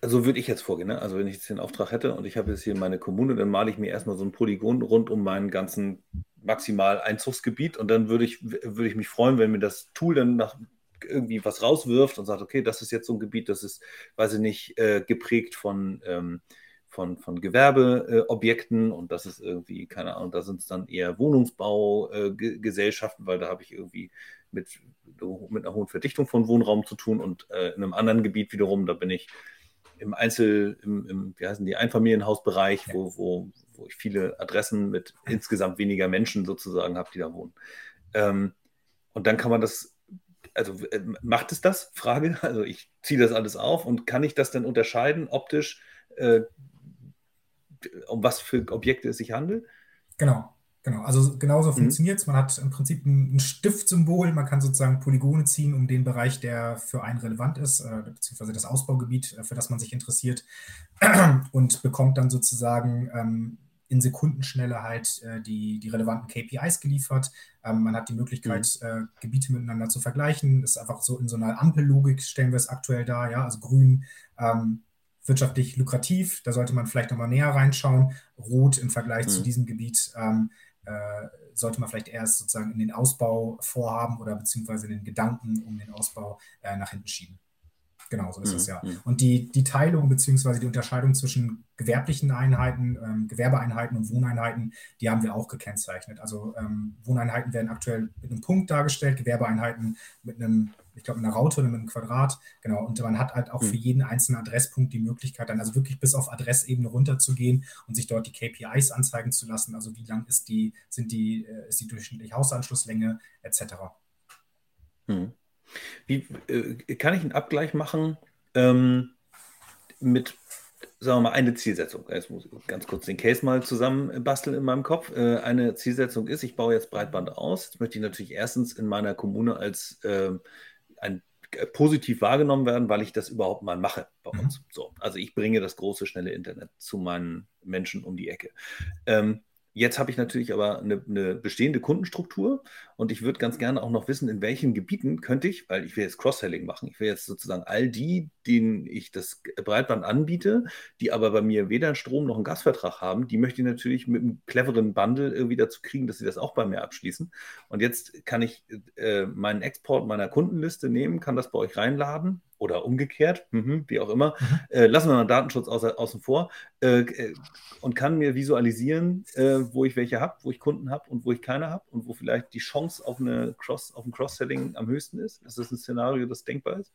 also würde ich jetzt vorgehen, ne? also wenn ich jetzt den Auftrag hätte und ich habe jetzt hier meine Kommune, dann male ich mir erstmal so ein Polygon rund um meinen ganzen maximal Einzugsgebiet und dann würde ich, würde ich mich freuen, wenn mir das Tool dann nach irgendwie was rauswirft und sagt, okay, das ist jetzt so ein Gebiet, das ist, weiß ich nicht, äh, geprägt von ähm, von, von Gewerbeobjekten äh, und das ist irgendwie, keine Ahnung, da sind es dann eher Wohnungsbaugesellschaften, äh, weil da habe ich irgendwie mit, mit einer hohen Verdichtung von Wohnraum zu tun und äh, in einem anderen Gebiet wiederum, da bin ich im Einzel, im, im wie heißen die, Einfamilienhausbereich, ja. wo, wo, wo ich viele Adressen mit insgesamt weniger Menschen sozusagen habe, die da wohnen. Ähm, und dann kann man das also äh, macht es das? Frage. *laughs* Also ich ziehe das alles auf und kann ich das dann unterscheiden optisch? Äh, um was für Objekte es sich handelt? Genau, genau. Also genauso mhm. funktioniert es. Man hat im Prinzip ein, ein Stiftsymbol, man kann sozusagen Polygone ziehen um den Bereich, der für einen relevant ist, äh, beziehungsweise das Ausbaugebiet, äh, für das man sich interessiert, *clears throat* und bekommt dann sozusagen ähm, in Sekundenschnelle halt äh, die, die relevanten KPIs geliefert. Ähm, man hat die Möglichkeit, mhm. äh, Gebiete miteinander zu vergleichen. Das ist einfach so in so einer Ampellogik stellen wir es aktuell dar, ja, also grün ähm, wirtschaftlich lukrativ, da sollte man vielleicht nochmal näher reinschauen. Rot im Vergleich mhm. zu diesem Gebiet ähm, äh, sollte man vielleicht erst sozusagen in den Ausbau vorhaben oder beziehungsweise in den Gedanken um den Ausbau äh, nach hinten schieben. Genau, so ist mhm. es ja. Und die, die Teilung bzw. die Unterscheidung zwischen gewerblichen Einheiten, ähm, Gewerbeeinheiten und Wohneinheiten, die haben wir auch gekennzeichnet. Also ähm, Wohneinheiten werden aktuell mit einem Punkt dargestellt, Gewerbeeinheiten mit einem, ich glaube, einer Raute oder mit einem Quadrat. Genau, und man hat halt auch für jeden einzelnen Adresspunkt die Möglichkeit, dann also wirklich bis auf Adressebene runterzugehen und sich dort die KPIs anzeigen zu lassen. Also wie lang ist die, sind die, äh, ist die durchschnittliche Hausanschlusslänge etc. Mhm. Wie äh, kann ich einen Abgleich machen ähm, mit, sagen wir mal, eine Zielsetzung? Jetzt muss ich ganz kurz den Case mal zusammenbasteln in meinem Kopf. Äh, eine Zielsetzung ist, ich baue jetzt Breitband aus. Das möchte ich natürlich erstens in meiner Kommune als äh, ein äh, positiv wahrgenommen werden, weil ich das überhaupt mal mache bei uns. Mhm. So, also ich bringe das große, schnelle Internet zu meinen Menschen um die Ecke. Ähm, Jetzt habe ich natürlich aber eine, eine, bestehende Kundenstruktur und ich würde ganz gerne auch noch wissen, in welchen Gebieten könnte ich, weil ich will jetzt Cross-Selling machen, ich will jetzt sozusagen all die, denen ich das Breitband anbiete, die aber bei mir weder einen Strom noch einen Gasvertrag haben, die möchte ich natürlich mit einem cleveren Bundle irgendwie dazu kriegen, dass sie das auch bei mir abschließen. Und jetzt kann ich äh, meinen Export meiner Kundenliste nehmen, kann das bei euch reinladen oder umgekehrt, mhm, wie auch immer, mhm. äh, lassen wir mal Datenschutz außer, außen vor äh, äh, und kann mir visualisieren, äh, wo ich welche habe, wo ich Kunden habe und wo ich keine habe und wo vielleicht die Chance auf, eine Cross, auf ein Cross-Selling am höchsten ist. Ist das ein Szenario, das denkbar ist?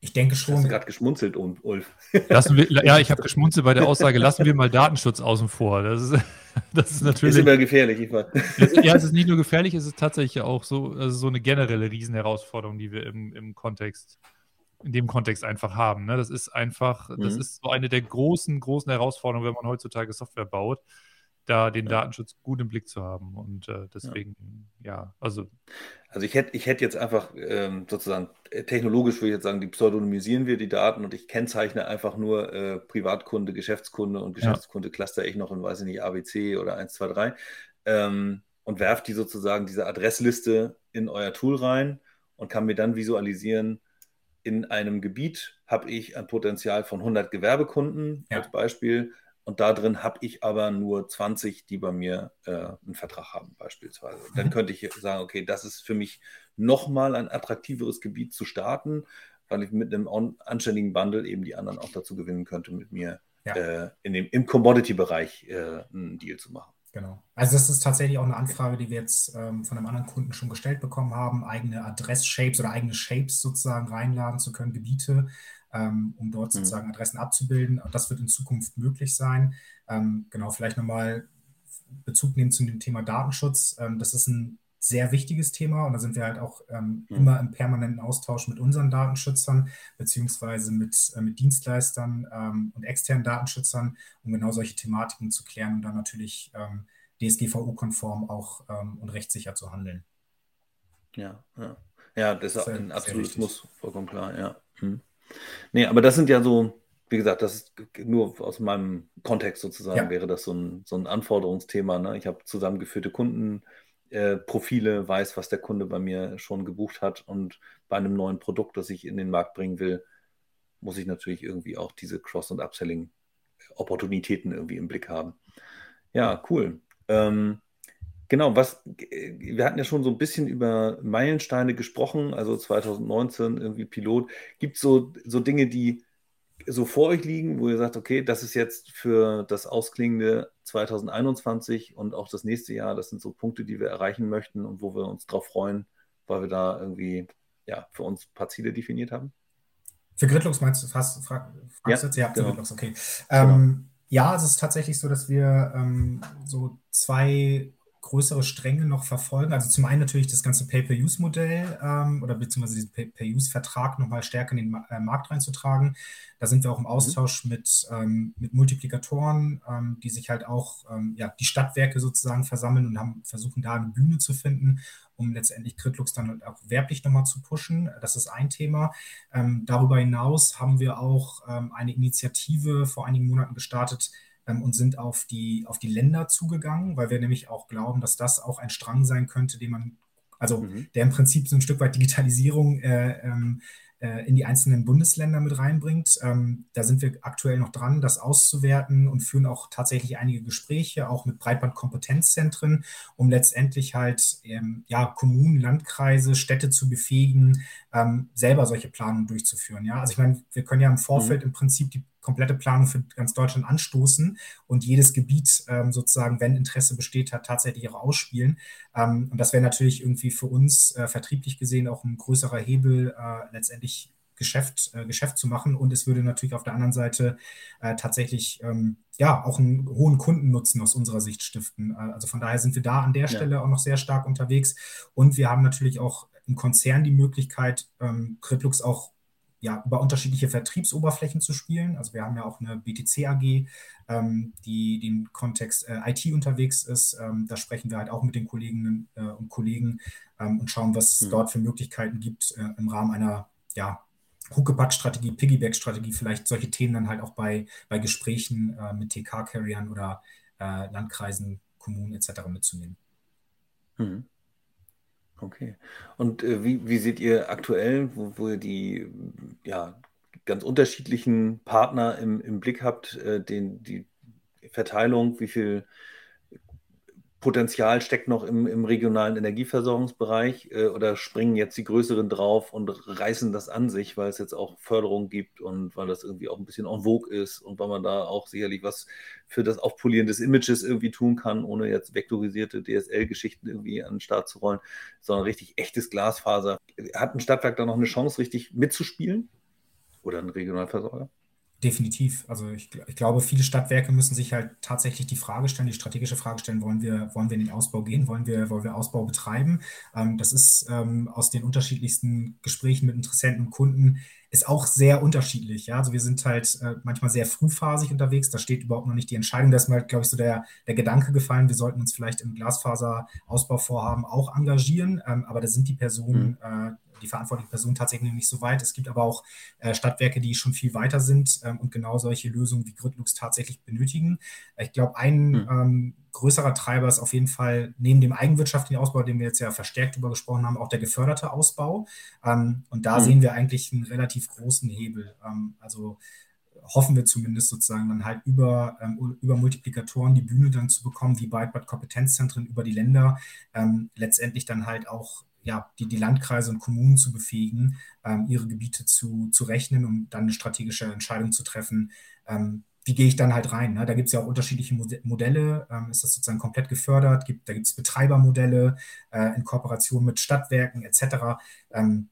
Ich denke schon. Hast du gerade geschmunzelt, Ulf? Lassen wir, ja, ich habe *laughs* geschmunzelt bei der Aussage, lassen wir mal Datenschutz außen vor. Das ist *laughs* Das ist natürlich. Ist immer gefährlich, ich weiß. Ja, es ist nicht nur gefährlich, es ist tatsächlich auch so, also so eine generelle Riesenherausforderung, die wir im, im Kontext, in dem Kontext einfach haben. Ne? Das ist einfach, mhm. das ist so eine der großen, großen Herausforderungen, wenn man heutzutage Software baut da den Datenschutz gut im Blick zu haben. Und äh, deswegen, ja. ja. also. Also ich hätte ich hätt jetzt einfach ähm, sozusagen, äh, technologisch würde ich jetzt sagen, die pseudonymisieren wir die Daten und ich kennzeichne einfach nur äh, Privatkunde, Geschäftskunde und Geschäftskunde ja. cluster ich noch in, weiß ich nicht, ABC oder 1, 2, 3 ähm, und werfe die sozusagen diese Adressliste in euer Tool rein und kann mir dann visualisieren, in einem Gebiet habe ich ein Potenzial von 100 Gewerbekunden ja. als Beispiel und da drin habe ich aber nur 20, die bei mir äh, einen Vertrag haben, beispielsweise. Dann mhm. könnte ich sagen, okay, das ist für mich nochmal ein attraktiveres Gebiet zu starten, weil ich mit einem anständigen Bundle eben die anderen auch dazu gewinnen könnte, mit mir ja. äh, in dem, im Commodity-Bereich äh, einen Deal zu machen. Genau. Also das ist tatsächlich auch eine Anfrage, die wir jetzt ähm, von einem anderen Kunden schon gestellt bekommen haben, eigene Adress-Shapes oder eigene Shapes sozusagen reinladen zu können, Gebiete, ähm, um dort mhm. sozusagen Adressen abzubilden. Das wird in Zukunft möglich sein. Ähm, genau, vielleicht nochmal Bezug nehmen zu dem Thema Datenschutz. Ähm, das ist ein sehr wichtiges Thema und da sind wir halt auch ähm, mhm. immer im permanenten Austausch mit unseren Datenschützern beziehungsweise mit, äh, mit Dienstleistern ähm, und externen Datenschützern, um genau solche Thematiken zu klären und dann natürlich ähm, DSGVO-konform auch ähm, und rechtssicher zu handeln. Ja, ja. Ja, das ist ein absolutes Muss, vollkommen klar, ja. Hm. Nee, aber das sind ja so, wie gesagt, das ist nur aus meinem Kontext sozusagen, ja. wäre das so ein, so ein Anforderungsthema. Ne? Ich habe zusammengeführte Kundenprofile, äh, weiß, was der Kunde bei mir schon gebucht hat und bei einem neuen Produkt, das ich in den Markt bringen will, muss ich natürlich irgendwie auch diese Cross- und Upselling-Opportunitäten irgendwie im Blick haben. Ja, cool. Ähm, Genau, was wir hatten ja schon so ein bisschen über Meilensteine gesprochen, also 2019 irgendwie Pilot. Gibt es so, so Dinge, die so vor euch liegen, wo ihr sagt, okay, das ist jetzt für das ausklingende 2021 und auch das nächste Jahr, das sind so Punkte, die wir erreichen möchten und wo wir uns drauf freuen, weil wir da irgendwie ja, für uns ein paar Ziele definiert haben? Für Gridlux meinst du, fast, frag, fragst ja, jetzt? Ja, für genau. Gridlux, okay. Genau. Ähm, ja, es ist tatsächlich so, dass wir ähm, so zwei größere Stränge noch verfolgen. Also zum einen natürlich das ganze Pay-per-Use-Modell ähm, oder beziehungsweise diesen Pay-per-Use-Vertrag nochmal stärker in den äh, Markt reinzutragen. Da sind wir auch im mhm. Austausch mhm. mit, ähm, mit Multiplikatoren, ähm, die sich halt auch ähm, ja, die Stadtwerke sozusagen versammeln und haben, versuchen da eine Bühne zu finden, um letztendlich Kritlux dann halt auch werblich nochmal zu pushen. Das ist ein Thema. Ähm, darüber hinaus haben wir auch ähm, eine Initiative vor einigen Monaten gestartet, und sind auf die, auf die Länder zugegangen, weil wir nämlich auch glauben, dass das auch ein Strang sein könnte, den man, also mhm. der im Prinzip so ein Stück weit Digitalisierung äh, ähm, äh, in die einzelnen Bundesländer mit reinbringt. Ähm, da sind wir aktuell noch dran, das auszuwerten und führen auch tatsächlich einige Gespräche, auch mit Breitbandkompetenzzentren, um letztendlich halt ähm, ja, Kommunen, Landkreise, Städte zu befähigen, ähm, selber solche Planungen durchzuführen. Ja? Also ich meine, wir können ja im Vorfeld mhm. im Prinzip die komplette Planung für ganz Deutschland anstoßen und jedes Gebiet ähm, sozusagen, wenn Interesse besteht hat, tatsächlich auch ausspielen. Ähm, und das wäre natürlich irgendwie für uns äh, vertrieblich gesehen auch ein größerer Hebel, äh, letztendlich Geschäft, äh, Geschäft zu machen. Und es würde natürlich auf der anderen Seite äh, tatsächlich ähm, ja auch einen hohen Kundennutzen aus unserer Sicht stiften. Äh, also von daher sind wir da an der Stelle ja. auch noch sehr stark unterwegs. Und wir haben natürlich auch im Konzern die Möglichkeit, ähm, Critlux auch ja, über unterschiedliche Vertriebsoberflächen zu spielen. Also wir haben ja auch eine BTC AG, ähm, die den Kontext äh, IT unterwegs ist. Ähm, da sprechen wir halt auch mit den Kolleginnen äh, und Kollegen ähm, und schauen, was es mhm. dort für Möglichkeiten gibt äh, im Rahmen einer ja, Huckepack-Strategie, Piggyback-Strategie, vielleicht solche Themen dann halt auch bei, bei Gesprächen äh, mit TK-Carriern oder äh, Landkreisen, Kommunen etc. mitzunehmen. Mhm. Okay. Und äh, wie, wie seht ihr aktuell, wo, wo ihr die ja, ganz unterschiedlichen Partner im, im Blick habt, äh, den, die Verteilung, wie viel Potenzial steckt noch im, im regionalen Energieversorgungsbereich äh, oder springen jetzt die Größeren drauf und reißen das an sich, weil es jetzt auch Förderung gibt und weil das irgendwie auch ein bisschen en vogue ist und weil man da auch sicherlich was für das Aufpolieren des Images irgendwie tun kann, ohne jetzt vektorisierte DSL-Geschichten irgendwie an den Start zu rollen, sondern richtig echtes Glasfaser. Hat ein Stadtwerk da noch eine Chance, richtig mitzuspielen? Oder ein Regionalversorger? Definitiv. Also ich, ich, glaube, viele Stadtwerke müssen sich halt tatsächlich die Frage stellen, die strategische Frage stellen, wollen wir, wollen wir in den Ausbau gehen, wollen wir, wollen wir Ausbau betreiben? Ähm, das ist ähm, aus den unterschiedlichsten Gesprächen mit Interessenten und Kunden ist auch sehr unterschiedlich. Ja? Also wir sind halt äh, manchmal sehr frühphasig unterwegs, da steht überhaupt noch nicht die Entscheidung. Da ist mir, glaube ich, so der, der Gedanke gefallen, wir sollten uns vielleicht im Glasfaserausbauvorhaben auch engagieren, ähm, aber da sind die Personen, mhm. äh, die verantwortlichen Personen tatsächlich nicht so weit. Es gibt aber auch äh, Stadtwerke, die schon viel weiter sind ähm, und genau solche Lösungen wie Gridlux tatsächlich benötigen. Ich glaube, ein mhm. ähm, größerer Treiber ist auf jeden Fall neben dem eigenwirtschaftlichen Ausbau, den wir jetzt ja verstärkt darüber gesprochen haben, auch der geförderte Ausbau. Ähm, und da mhm. sehen wir eigentlich einen relativ großen Hebel. Ähm, also hoffen wir zumindest sozusagen dann halt über, ähm, über Multiplikatoren die Bühne dann zu bekommen, wie bei Kompetenzzentren über die Länder, ähm, letztendlich dann halt auch ja, die, die Landkreise und Kommunen zu befähigen, ähm, ihre Gebiete zu, zu rechnen, um dann eine strategische Entscheidung zu treffen. Ähm, wie gehe ich dann halt rein? Ne? Da gibt es ja auch unterschiedliche Modelle. Ähm, ist das sozusagen komplett gefördert? Gibt, da gibt es Betreibermodelle äh, in Kooperation mit Stadtwerken etc. Ähm,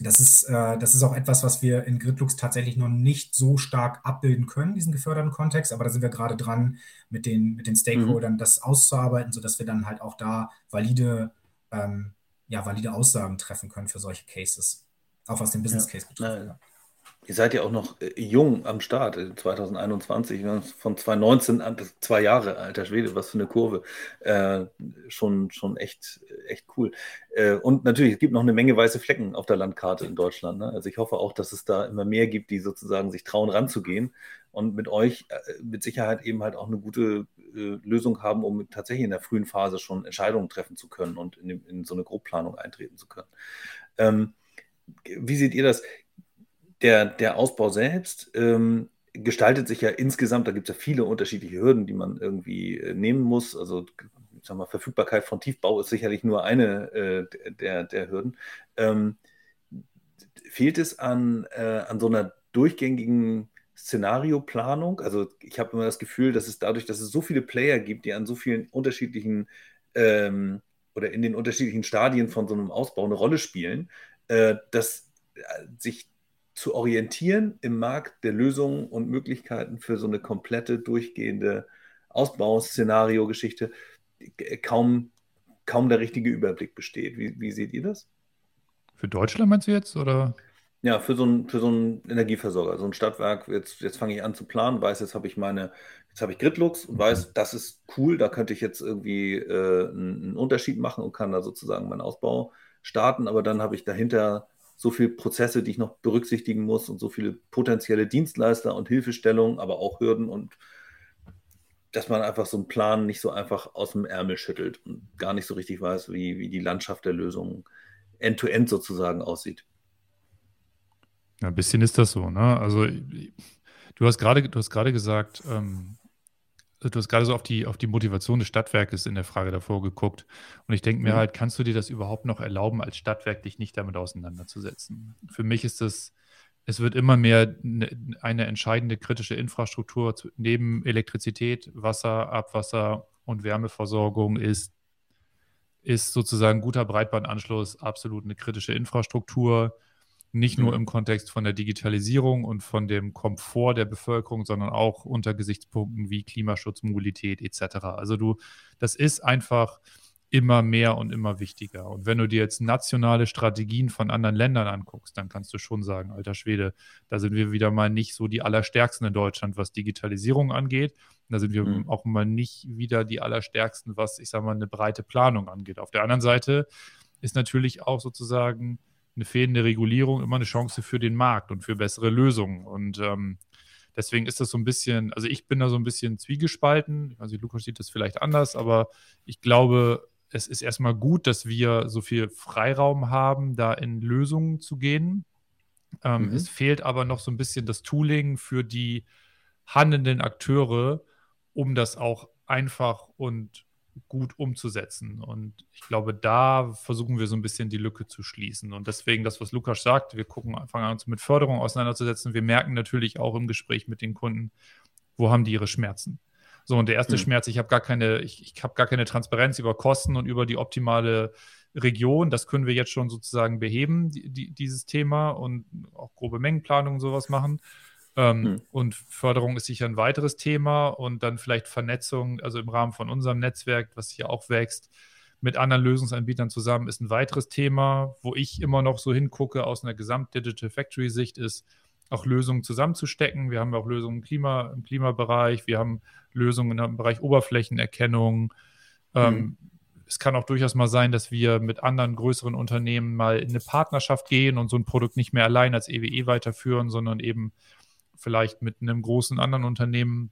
das ist, äh, das ist auch etwas, was wir in Gridlux tatsächlich noch nicht so stark abbilden können, diesen geförderten Kontext. Aber da sind wir gerade dran, mit den, mit den mhm. Stakeholdern mhm. das auszuarbeiten, sodass wir dann halt auch da valide ähm, ja, valide Aussagen treffen können für solche Cases. Auch was den Business Case betrifft. Ja. Ihr seid ja auch noch äh, jung am Start, 2021, äh, von 2019 an zwei Jahre, alter Schwede, was für eine Kurve. Äh, schon, schon echt, echt cool. Äh, und natürlich, es gibt noch eine Menge weiße Flecken auf der Landkarte in Deutschland. Ne? Also ich hoffe auch, dass es da immer mehr gibt, die sozusagen sich trauen, ranzugehen und mit euch äh, mit Sicherheit eben halt auch eine gute äh, Lösung haben, um tatsächlich in der frühen Phase schon Entscheidungen treffen zu können und in, in so eine Grobplanung eintreten zu können. Ähm, wie seht ihr das? Der, der Ausbau selbst ähm, gestaltet sich ja insgesamt, da gibt es ja viele unterschiedliche Hürden, die man irgendwie äh, nehmen muss. Also ich sag mal, Verfügbarkeit von Tiefbau ist sicherlich nur eine äh, der, der Hürden. Ähm, fehlt es an, äh, an so einer durchgängigen Szenarioplanung. Also ich habe immer das Gefühl, dass es dadurch, dass es so viele Player gibt, die an so vielen unterschiedlichen ähm, oder in den unterschiedlichen Stadien von so einem Ausbau eine Rolle spielen, äh, dass äh, sich zu orientieren im Markt der Lösungen und Möglichkeiten für so eine komplette durchgehende Ausbauszenario-Geschichte äh, kaum, kaum der richtige Überblick besteht. Wie, wie seht ihr das? Für Deutschland meinst du jetzt? Oder? Ja, für so einen, für so einen Energieversorger, so ein Stadtwerk, jetzt, jetzt fange ich an zu planen, weiß, jetzt habe ich meine, jetzt habe ich Gridlux und weiß, das ist cool, da könnte ich jetzt irgendwie äh, einen Unterschied machen und kann da sozusagen meinen Ausbau starten, aber dann habe ich dahinter so viele Prozesse, die ich noch berücksichtigen muss und so viele potenzielle Dienstleister und Hilfestellungen, aber auch Hürden und dass man einfach so einen Plan nicht so einfach aus dem Ärmel schüttelt und gar nicht so richtig weiß, wie, wie die Landschaft der Lösungen end-to-end -end sozusagen aussieht. Ja, ein bisschen ist das so, ne? Also du hast gerade, gesagt, ähm, du hast gerade so auf die, auf die Motivation des Stadtwerkes in der Frage davor geguckt. Und ich denke mir mhm. halt, kannst du dir das überhaupt noch erlauben, als Stadtwerk dich nicht damit auseinanderzusetzen? Für mich ist das, es wird immer mehr ne, eine entscheidende kritische Infrastruktur neben Elektrizität, Wasser, Abwasser und Wärmeversorgung ist, ist sozusagen guter Breitbandanschluss absolut eine kritische Infrastruktur nicht nur mhm. im Kontext von der Digitalisierung und von dem Komfort der Bevölkerung, sondern auch unter Gesichtspunkten wie Klimaschutz, Mobilität etc. Also du, das ist einfach immer mehr und immer wichtiger. Und wenn du dir jetzt nationale Strategien von anderen Ländern anguckst, dann kannst du schon sagen, alter Schwede, da sind wir wieder mal nicht so die allerstärksten in Deutschland, was Digitalisierung angeht. Da sind wir mhm. auch mal nicht wieder die allerstärksten, was, ich sage mal, eine breite Planung angeht. Auf der anderen Seite ist natürlich auch sozusagen eine fehlende Regulierung immer eine Chance für den Markt und für bessere Lösungen. Und ähm, deswegen ist das so ein bisschen, also ich bin da so ein bisschen zwiegespalten. Also Lukas sieht das vielleicht anders, aber ich glaube, es ist erstmal gut, dass wir so viel Freiraum haben, da in Lösungen zu gehen. Ähm, mhm. Es fehlt aber noch so ein bisschen das Tooling für die handelnden Akteure, um das auch einfach und gut umzusetzen. Und ich glaube, da versuchen wir so ein bisschen die Lücke zu schließen. Und deswegen das, was Lukas sagt, wir gucken, fangen an uns mit Förderung auseinanderzusetzen. Wir merken natürlich auch im Gespräch mit den Kunden, wo haben die ihre Schmerzen. So, und der erste mhm. Schmerz, ich habe gar keine, ich, ich habe gar keine Transparenz über Kosten und über die optimale Region. Das können wir jetzt schon sozusagen beheben, die, die, dieses Thema und auch grobe Mengenplanung und sowas machen. Ähm, mhm. Und Förderung ist sicher ein weiteres Thema und dann vielleicht Vernetzung, also im Rahmen von unserem Netzwerk, was hier auch wächst, mit anderen Lösungsanbietern zusammen ist ein weiteres Thema, wo ich immer noch so hingucke aus einer Gesamt-Digital Factory-Sicht ist, auch Lösungen zusammenzustecken. Wir haben auch Lösungen im, Klima, im Klimabereich, wir haben Lösungen im Bereich Oberflächenerkennung. Mhm. Ähm, es kann auch durchaus mal sein, dass wir mit anderen größeren Unternehmen mal in eine Partnerschaft gehen und so ein Produkt nicht mehr allein als EWE e weiterführen, sondern eben vielleicht mit einem großen anderen Unternehmen,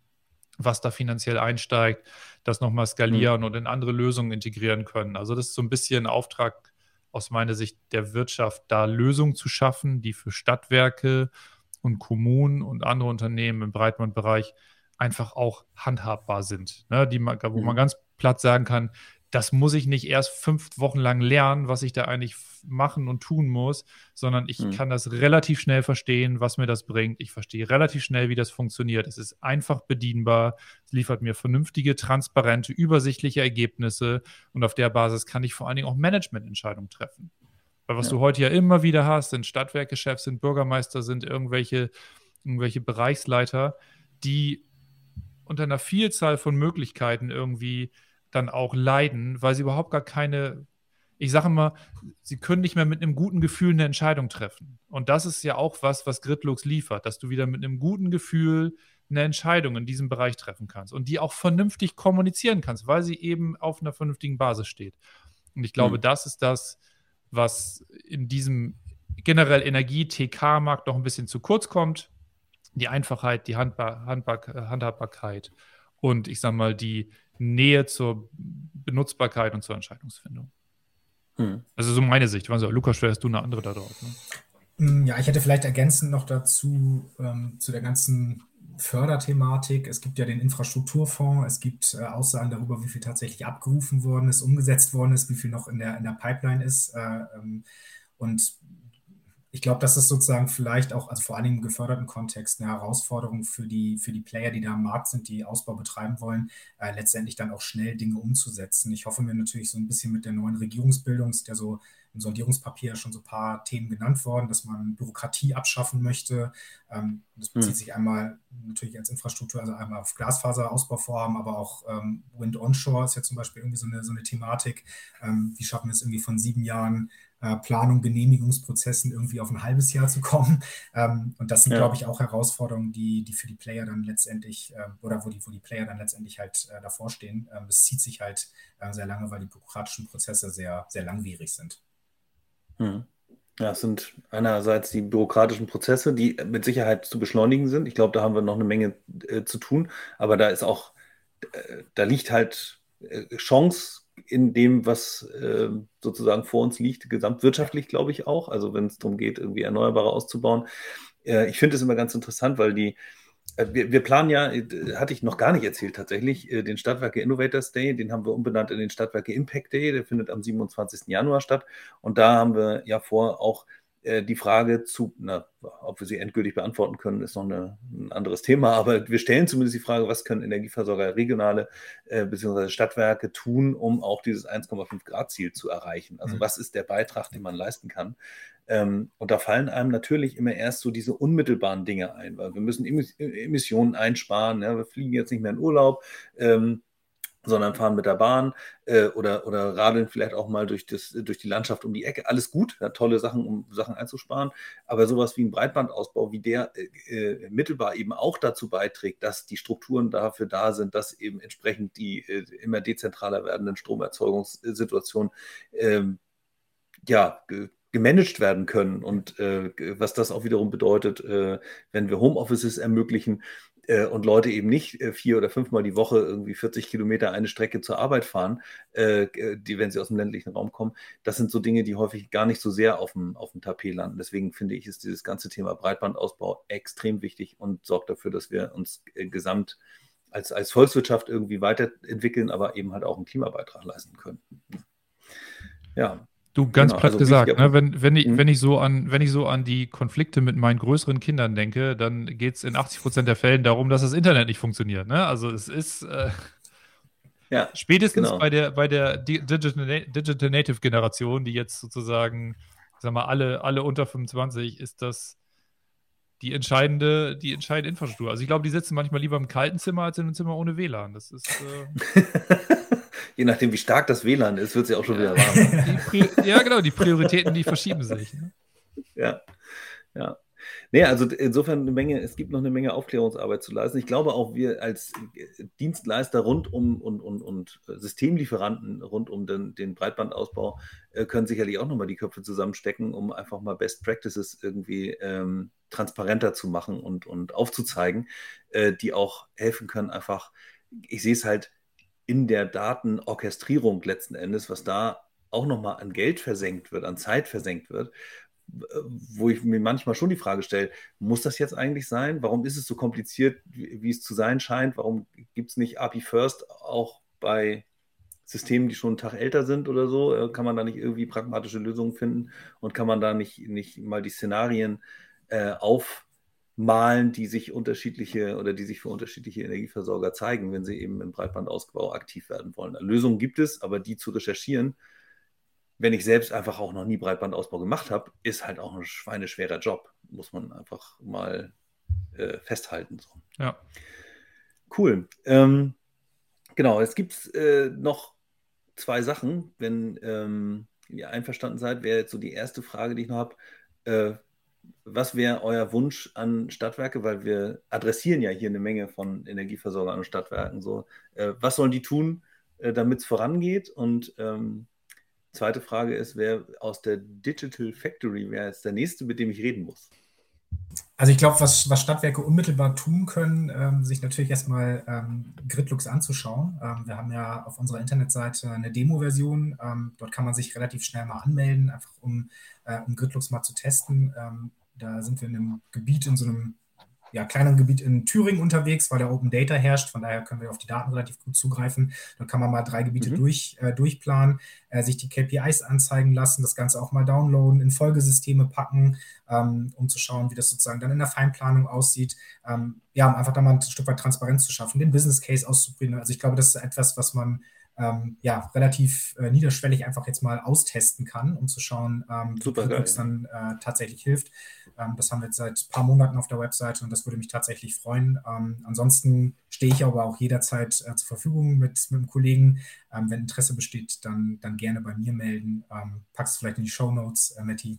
was da finanziell einsteigt, das nochmal skalieren mhm. und in andere Lösungen integrieren können. Also das ist so ein bisschen Auftrag aus meiner Sicht der Wirtschaft, da Lösungen zu schaffen, die für Stadtwerke und Kommunen und andere Unternehmen im Breitbandbereich einfach auch handhabbar sind. Ne? Die, wo mhm. man ganz platt sagen kann, das muss ich nicht erst fünf Wochen lang lernen, was ich da eigentlich machen und tun muss, sondern ich mhm. kann das relativ schnell verstehen, was mir das bringt. Ich verstehe relativ schnell, wie das funktioniert. Es ist einfach bedienbar, es liefert mir vernünftige, transparente, übersichtliche Ergebnisse und auf der Basis kann ich vor allen Dingen auch Managemententscheidungen treffen. Weil was ja. du heute ja immer wieder hast, sind Stadtwerkechefs, sind Bürgermeister, sind irgendwelche, irgendwelche Bereichsleiter, die unter einer Vielzahl von Möglichkeiten irgendwie dann auch leiden, weil sie überhaupt gar keine, ich sage immer, sie können nicht mehr mit einem guten Gefühl eine Entscheidung treffen. Und das ist ja auch was, was Gridlux liefert, dass du wieder mit einem guten Gefühl eine Entscheidung in diesem Bereich treffen kannst und die auch vernünftig kommunizieren kannst, weil sie eben auf einer vernünftigen Basis steht. Und ich glaube, mhm. das ist das, was in diesem generell Energie-TK-Markt noch ein bisschen zu kurz kommt. Die Einfachheit, die Handbar Handbar Handhabbarkeit und ich sage mal die Nähe zur Benutzbarkeit und zur Entscheidungsfindung. Hm. Also so meine Sicht. Also, Lukas, hast du eine andere da drauf. Ne? Hm, ja, ich hätte vielleicht ergänzend noch dazu ähm, zu der ganzen Förderthematik. Es gibt ja den Infrastrukturfonds, es gibt äh, Aussagen darüber, wie viel tatsächlich abgerufen worden ist, umgesetzt worden ist, wie viel noch in der, in der Pipeline ist. Äh, ähm, und ich glaube, das ist sozusagen vielleicht auch, also vor allem im geförderten Kontext, eine Herausforderung für die, für die Player, die da am Markt sind, die Ausbau betreiben wollen, äh, letztendlich dann auch schnell Dinge umzusetzen. Ich hoffe mir natürlich so ein bisschen mit der neuen Regierungsbildung, ist ja so im Sondierungspapier schon so ein paar Themen genannt worden, dass man Bürokratie abschaffen möchte. Ähm, das bezieht hm. sich einmal natürlich als Infrastruktur, also einmal auf Glasfaserausbauvorhaben, aber auch ähm, Wind Onshore ist ja zum Beispiel irgendwie so eine, so eine Thematik. Ähm, wie schaffen wir es irgendwie von sieben Jahren äh, Planung, Genehmigungsprozessen irgendwie auf ein halbes Jahr zu kommen. *laughs* Ähm, und das sind, ja. glaube ich, auch Herausforderungen, die, die für die Player dann letztendlich äh, oder wo die, wo die Player dann letztendlich halt äh, davor stehen. Ähm, es zieht sich halt äh, sehr lange, weil die bürokratischen Prozesse sehr, sehr langwierig sind. Hm. Ja, es sind einerseits die bürokratischen Prozesse, die mit Sicherheit zu beschleunigen sind. Ich glaube, da haben wir noch eine Menge äh, zu tun. Aber da ist auch, äh, da liegt halt Chance in dem, was äh, sozusagen vor uns liegt, gesamtwirtschaftlich, glaube ich auch. Also wenn es darum geht, irgendwie Erneuerbare auszubauen. Äh, ich finde es immer ganz interessant, weil die, äh, wir, wir, planen ja, äh, hatte ich noch gar nicht erzählt tatsächlich, äh, den Stadtwerke Innovators Day, den haben wir umbenannt in den Stadtwerke Impact Day, der findet am 27. Januar statt. Und da haben wir ja vor, auch die Frage zu, na, ob wir sie endgültig beantworten können, ist noch eine, ein anderes Thema, aber wir stellen zumindest die Frage, was können Energieversorger, regionale äh, bzw. Stadtwerke tun, um auch dieses 1,5 Grad Ziel zu erreichen? Also mhm. was ist der Beitrag, den man leisten kann? Ähm, und da fallen einem natürlich immer erst so diese unmittelbaren Dinge ein, weil wir müssen Emissionen einsparen, ja, wir fliegen jetzt nicht mehr in Urlaub. Ähm, sondern fahren mit der Bahn äh, oder, oder radeln vielleicht auch mal durch, das, durch die Landschaft um die Ecke. Alles gut, ja, tolle Sachen, um Sachen einzusparen. Aber sowas wie ein Breitbandausbau, wie der äh, äh, mittelbar eben auch dazu beiträgt, dass die Strukturen dafür da sind, dass eben entsprechend die äh, immer dezentraler werdenden Stromerzeugungssituationen ähm, ja, gemanagt werden können und äh, was das auch wiederum bedeutet, äh, wenn wir Homeoffices ermöglichen, äh, und Leute eben nicht äh, vier oder fünfmal die Woche irgendwie 40 Kilometer eine Strecke zur Arbeit fahren, äh, die, wenn sie aus dem ländlichen Raum kommen, das sind so Dinge, die häufig gar nicht so sehr auf dem, auf dem Tapet landen. Deswegen finde ich, ist dieses ganze Thema Breitbandausbau extrem wichtig und sorgt dafür, dass wir uns äh, gesamt als, als Volkswirtschaft irgendwie weiterentwickeln, aber eben halt auch einen Klimabeitrag leisten können. Ja, Du, ganz genau, platt also gesagt, ne, wenn, wenn, ich, mhm. wenn, ich so an, wenn ich so an die Konflikte mit meinen größeren Kindern denke, dann geht es in 80 Prozent der Fällen darum, dass das Internet nicht funktioniert. Ne? Also es ist äh, ja, spätestens genau. bei der, bei der Digital, Digital Native Generation, die jetzt sozusagen, sag mal, alle, alle unter 25, ist das die entscheidende, die entscheidende Infrastruktur. Also ich glaube, die sitzen manchmal lieber im kalten Zimmer als in einem Zimmer ohne WLAN. Das ist. Äh *laughs* Je nachdem, wie stark das WLAN ist, wird es ja auch schon wieder warm. ja, genau, die Prioritäten, die verschieben sich. Ne? Ja, ja. Nee, also insofern eine Menge, es gibt noch eine Menge Aufklärungsarbeit zu leisten. Ich glaube auch, wir als Dienstleister rund um und, und, und Systemlieferanten rund um den, den Breitbandausbau äh, können sicherlich auch nochmal die Köpfe zusammenstecken, um einfach mal Best Practices irgendwie ähm, transparenter zu machen und, und aufzuzeigen, äh, die auch helfen können, einfach, ich sehe es halt in der Datenorchestrierung letzten Endes, was da auch nochmal an Geld versenkt wird, an Zeit versenkt wird, wo ich mir manchmal schon die Frage stelle, muss das jetzt eigentlich sein? Warum ist es so kompliziert, wie, es zu sein scheint? Warum gibt es nicht API First auch bei Systemen, die schon einen Tag älter sind oder so? Äh, kann man da nicht irgendwie pragmatische Lösungen finden und kann man da nicht, nicht mal die Szenarien äh, aufmalen, die sich unterschiedliche oder die sich für unterschiedliche Energieversorger zeigen, wenn sie eben im Breitbandausbau aktiv werden wollen? Lösungen gibt es, aber die zu recherchieren, wenn ich selbst einfach auch noch nie Breitbandausbau gemacht habe, ist halt auch ein schweineschwerer Job. Muss man einfach mal äh, festhalten. So. Ja. Cool. Ähm, genau, es gibt äh, noch zwei Sachen. Wenn ähm, ihr einverstanden seid, wäre jetzt so die erste Frage, die ich noch habe. Äh, was wäre euer Wunsch an Stadtwerke? Weil wir adressieren ja hier eine Menge von Energieversorgern und Stadtwerken. So, äh, was sollen die tun, äh, damit es vorangeht? Und ähm, Zweite Frage ist, wer aus der Digital Factory wäre jetzt der nächste, mit dem ich reden muss? Also ich glaube, was, was, Stadtwerke unmittelbar tun können, ähm, sich natürlich erstmal ähm, Gridlux anzuschauen. Ähm, wir haben ja auf unserer Internetseite eine Demo-Version. Ähm, dort kann man sich relativ schnell mal anmelden, einfach um, äh, um Gridlux mal zu testen. Ähm, da sind wir in einem Gebiet, in so einem ja, kleineren Gebiet in Thüringen unterwegs, weil da Open Data herrscht. Von daher können wir auf die Daten relativ gut zugreifen. Dann kann man mal drei Gebiete mhm. durch, äh, durchplanen, äh, sich die KPIs anzeigen lassen, das Ganze auch mal downloaden, in Folgesysteme packen, ähm, um zu schauen, wie das sozusagen dann in der Feinplanung aussieht. Ähm, ja, um einfach da mal ein Stück weit Transparenz zu schaffen, den Business Case auszubringen. Also ich glaube, das ist etwas, was man ähm, ja, relativ äh, niederschwellig einfach jetzt mal austesten kann, um zu schauen, ähm, wie es dann äh, tatsächlich hilft. Ähm, das haben wir jetzt seit ein paar Monaten auf der Webseite und das würde mich tatsächlich freuen. Ähm, ansonsten stehe ich aber auch jederzeit äh, zur Verfügung mit, mit einem Kollegen. Ähm, wenn Interesse besteht, dann, dann gerne bei mir melden. Ähm, packst vielleicht in die Show Notes, äh, Matti.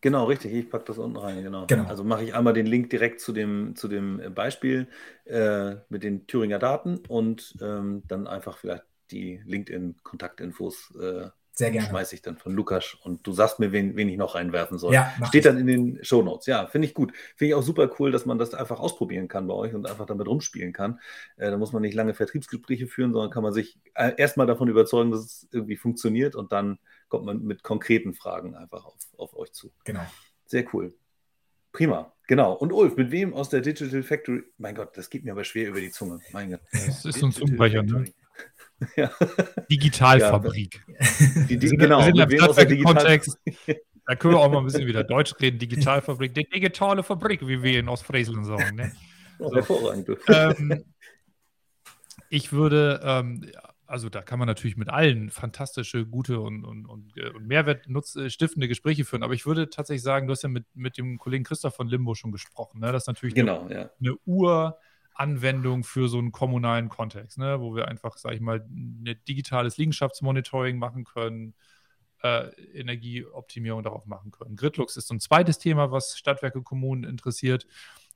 genau, richtig. Ich packe das unten rein. Genau. genau. Also mache ich einmal den Link direkt zu dem, zu dem Beispiel äh, mit den Thüringer Daten und dann einfach vielleicht die LinkedIn-Kontaktinfos äh, sehr gerne. Schmeiße ich dann von Lukas und du sagst mir, wen, wen ich noch reinwerfen soll. Ja, Steht ich. dann in den Show Notes. Ja, finde ich gut. Finde ich auch super cool, dass man das einfach ausprobieren kann bei euch und einfach damit rumspielen kann. Äh, da muss man nicht lange Vertriebsgespräche führen, sondern kann man sich äh, erstmal davon überzeugen, dass es irgendwie funktioniert und dann kommt man mit konkreten Fragen einfach auf, auf euch zu. Genau. Sehr cool. Prima. Genau. Und Ulf, mit wem aus der Digital Factory? Mein Gott, das geht mir aber schwer über die Zunge. Mein Gott. Das ist so ein Zungenbrecher, ne? *laughs* Ja. Digitalfabrik. Die, die, genau, wir sind im Stadtwerke-Kontext. *laughs* Da können wir auch mal ein bisschen wieder Deutsch reden. Digitalfabrik, die digitale Fabrik, wie wir in Ostfriesland sagen. Ne? So. Hervorragend. Ähm, ich würde, ähm, also da kann man natürlich mit allen fantastische, gute und, und, und, äh, und mehrwertstiftende Gespräche führen. Aber ich würde tatsächlich sagen, du hast ja mit, mit dem Kollegen Christoph von Limbo schon gesprochen. Ne? Das ist natürlich genau, eine, ja. eine Ur- Anwendung für so einen kommunalen Kontext, ne? wo wir einfach, sage ich mal, ein digitales Liegenschaftsmonitoring machen können, äh, Energieoptimierung darauf machen können. Gridlux ist so ein zweites Thema, was Stadtwerke, Kommunen interessiert.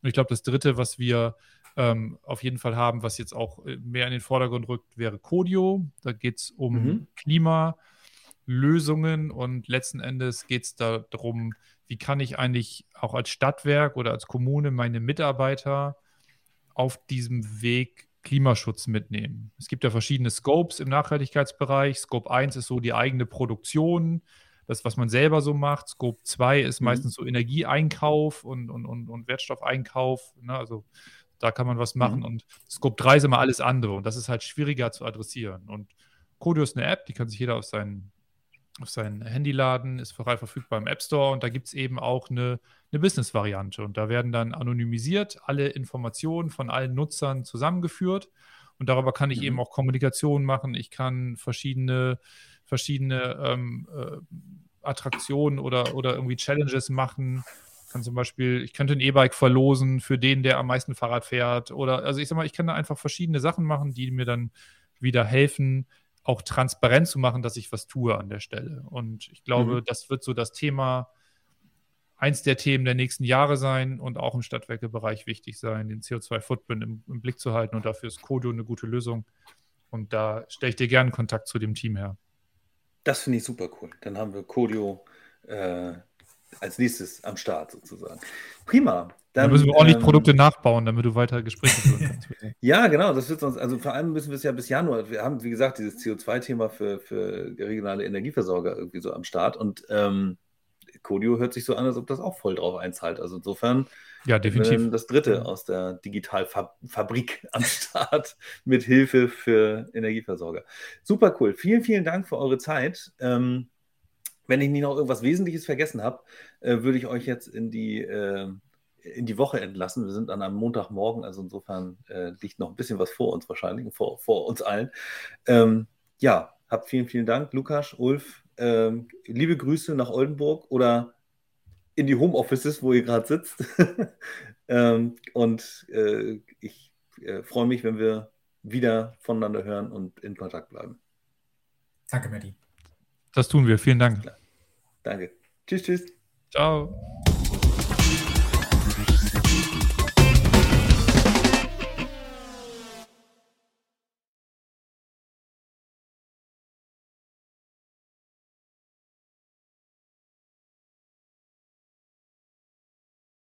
Und ich glaube, das dritte, was wir ähm, auf jeden Fall haben, was jetzt auch äh, mehr in den Vordergrund rückt, wäre Codio. Da geht es um mhm. Klimalösungen und letzten Endes geht es darum, wie kann ich eigentlich auch als Stadtwerk oder als Kommune meine Mitarbeiter auf diesem Weg Klimaschutz mitnehmen. Es gibt ja verschiedene Scopes im Nachhaltigkeitsbereich. Scope 1 ist so die eigene Produktion, das, was man selber so macht. Scope 2 ist mhm. meistens so Energieeinkauf und, und, und, und Wertstoffeinkauf. Ne? Also da kann man was machen. Mhm. Und Scope 3 ist immer alles andere. Und das ist halt schwieriger zu adressieren. Und Codio ist eine App, die kann sich jeder auf seinen auf sein Handy laden, ist frei verfügbar im App Store und da gibt es eben auch eine, eine Business-Variante. Und da werden dann anonymisiert alle Informationen von allen Nutzern zusammengeführt. Und darüber kann ich mhm. eben auch Kommunikation machen. Ich kann verschiedene, verschiedene ähm, äh, Attraktionen oder, oder irgendwie Challenges machen, kann zum Beispiel, ich könnte ein E-Bike verlosen für den, der am meisten Fahrrad fährt. Oder, also ich sag mal, ich kann da einfach verschiedene Sachen machen, die mir dann wieder helfen, auch transparent zu machen, dass ich was tue an der Stelle. Und ich glaube, mhm. das wird so das Thema, eins der Themen der nächsten Jahre sein und auch im Stadtwerkebereich wichtig sein, den CO2-Footprint im, im, Blick zu halten. Und dafür ist Kodo eine gute Lösung. Und da stelle ich dir gerne Kontakt zu dem Team her. Das finde ich super cool. Dann haben wir Kodio äh, als nächstes am Start sozusagen. Prima. Dann, dann müssen wir ordentlich ähm, Produkte nachbauen, damit du weiter Gespräche führen kannst. *laughs* ja, genau, das wird uns, also vor allem müssen wir es ja bis Januar, wir haben, wie gesagt, dieses CO2-Thema für, für regionale Energieversorger irgendwie so am Start und ähm, Codio hört sich so an, als ob das auch voll drauf einzahlt. Also insofern ja, definitiv. das dritte aus der Digitalfabrik *laughs* am Start mit Hilfe für Energieversorger. Super cool. Vielen, vielen Dank für eure Zeit. Ähm, wenn ich nicht noch irgendwas Wesentliches vergessen habe, äh, würde ich euch jetzt in die, äh, in die Woche entlassen. Wir sind an einem Montagmorgen, also insofern äh, liegt noch ein bisschen was vor uns wahrscheinlich, vor, vor uns allen. Ähm, ja, habt vielen, vielen Dank, Lukas, Ulf. Ähm, liebe Grüße nach Oldenburg oder in die Homeoffices, wo ihr gerade sitzt. *laughs* ähm, und äh, ich äh, freue mich, wenn wir wieder voneinander hören und in Kontakt bleiben. Danke, Matti. Das tun wir. Vielen Dank. Danke. Tschüss, tschüss. Ciao.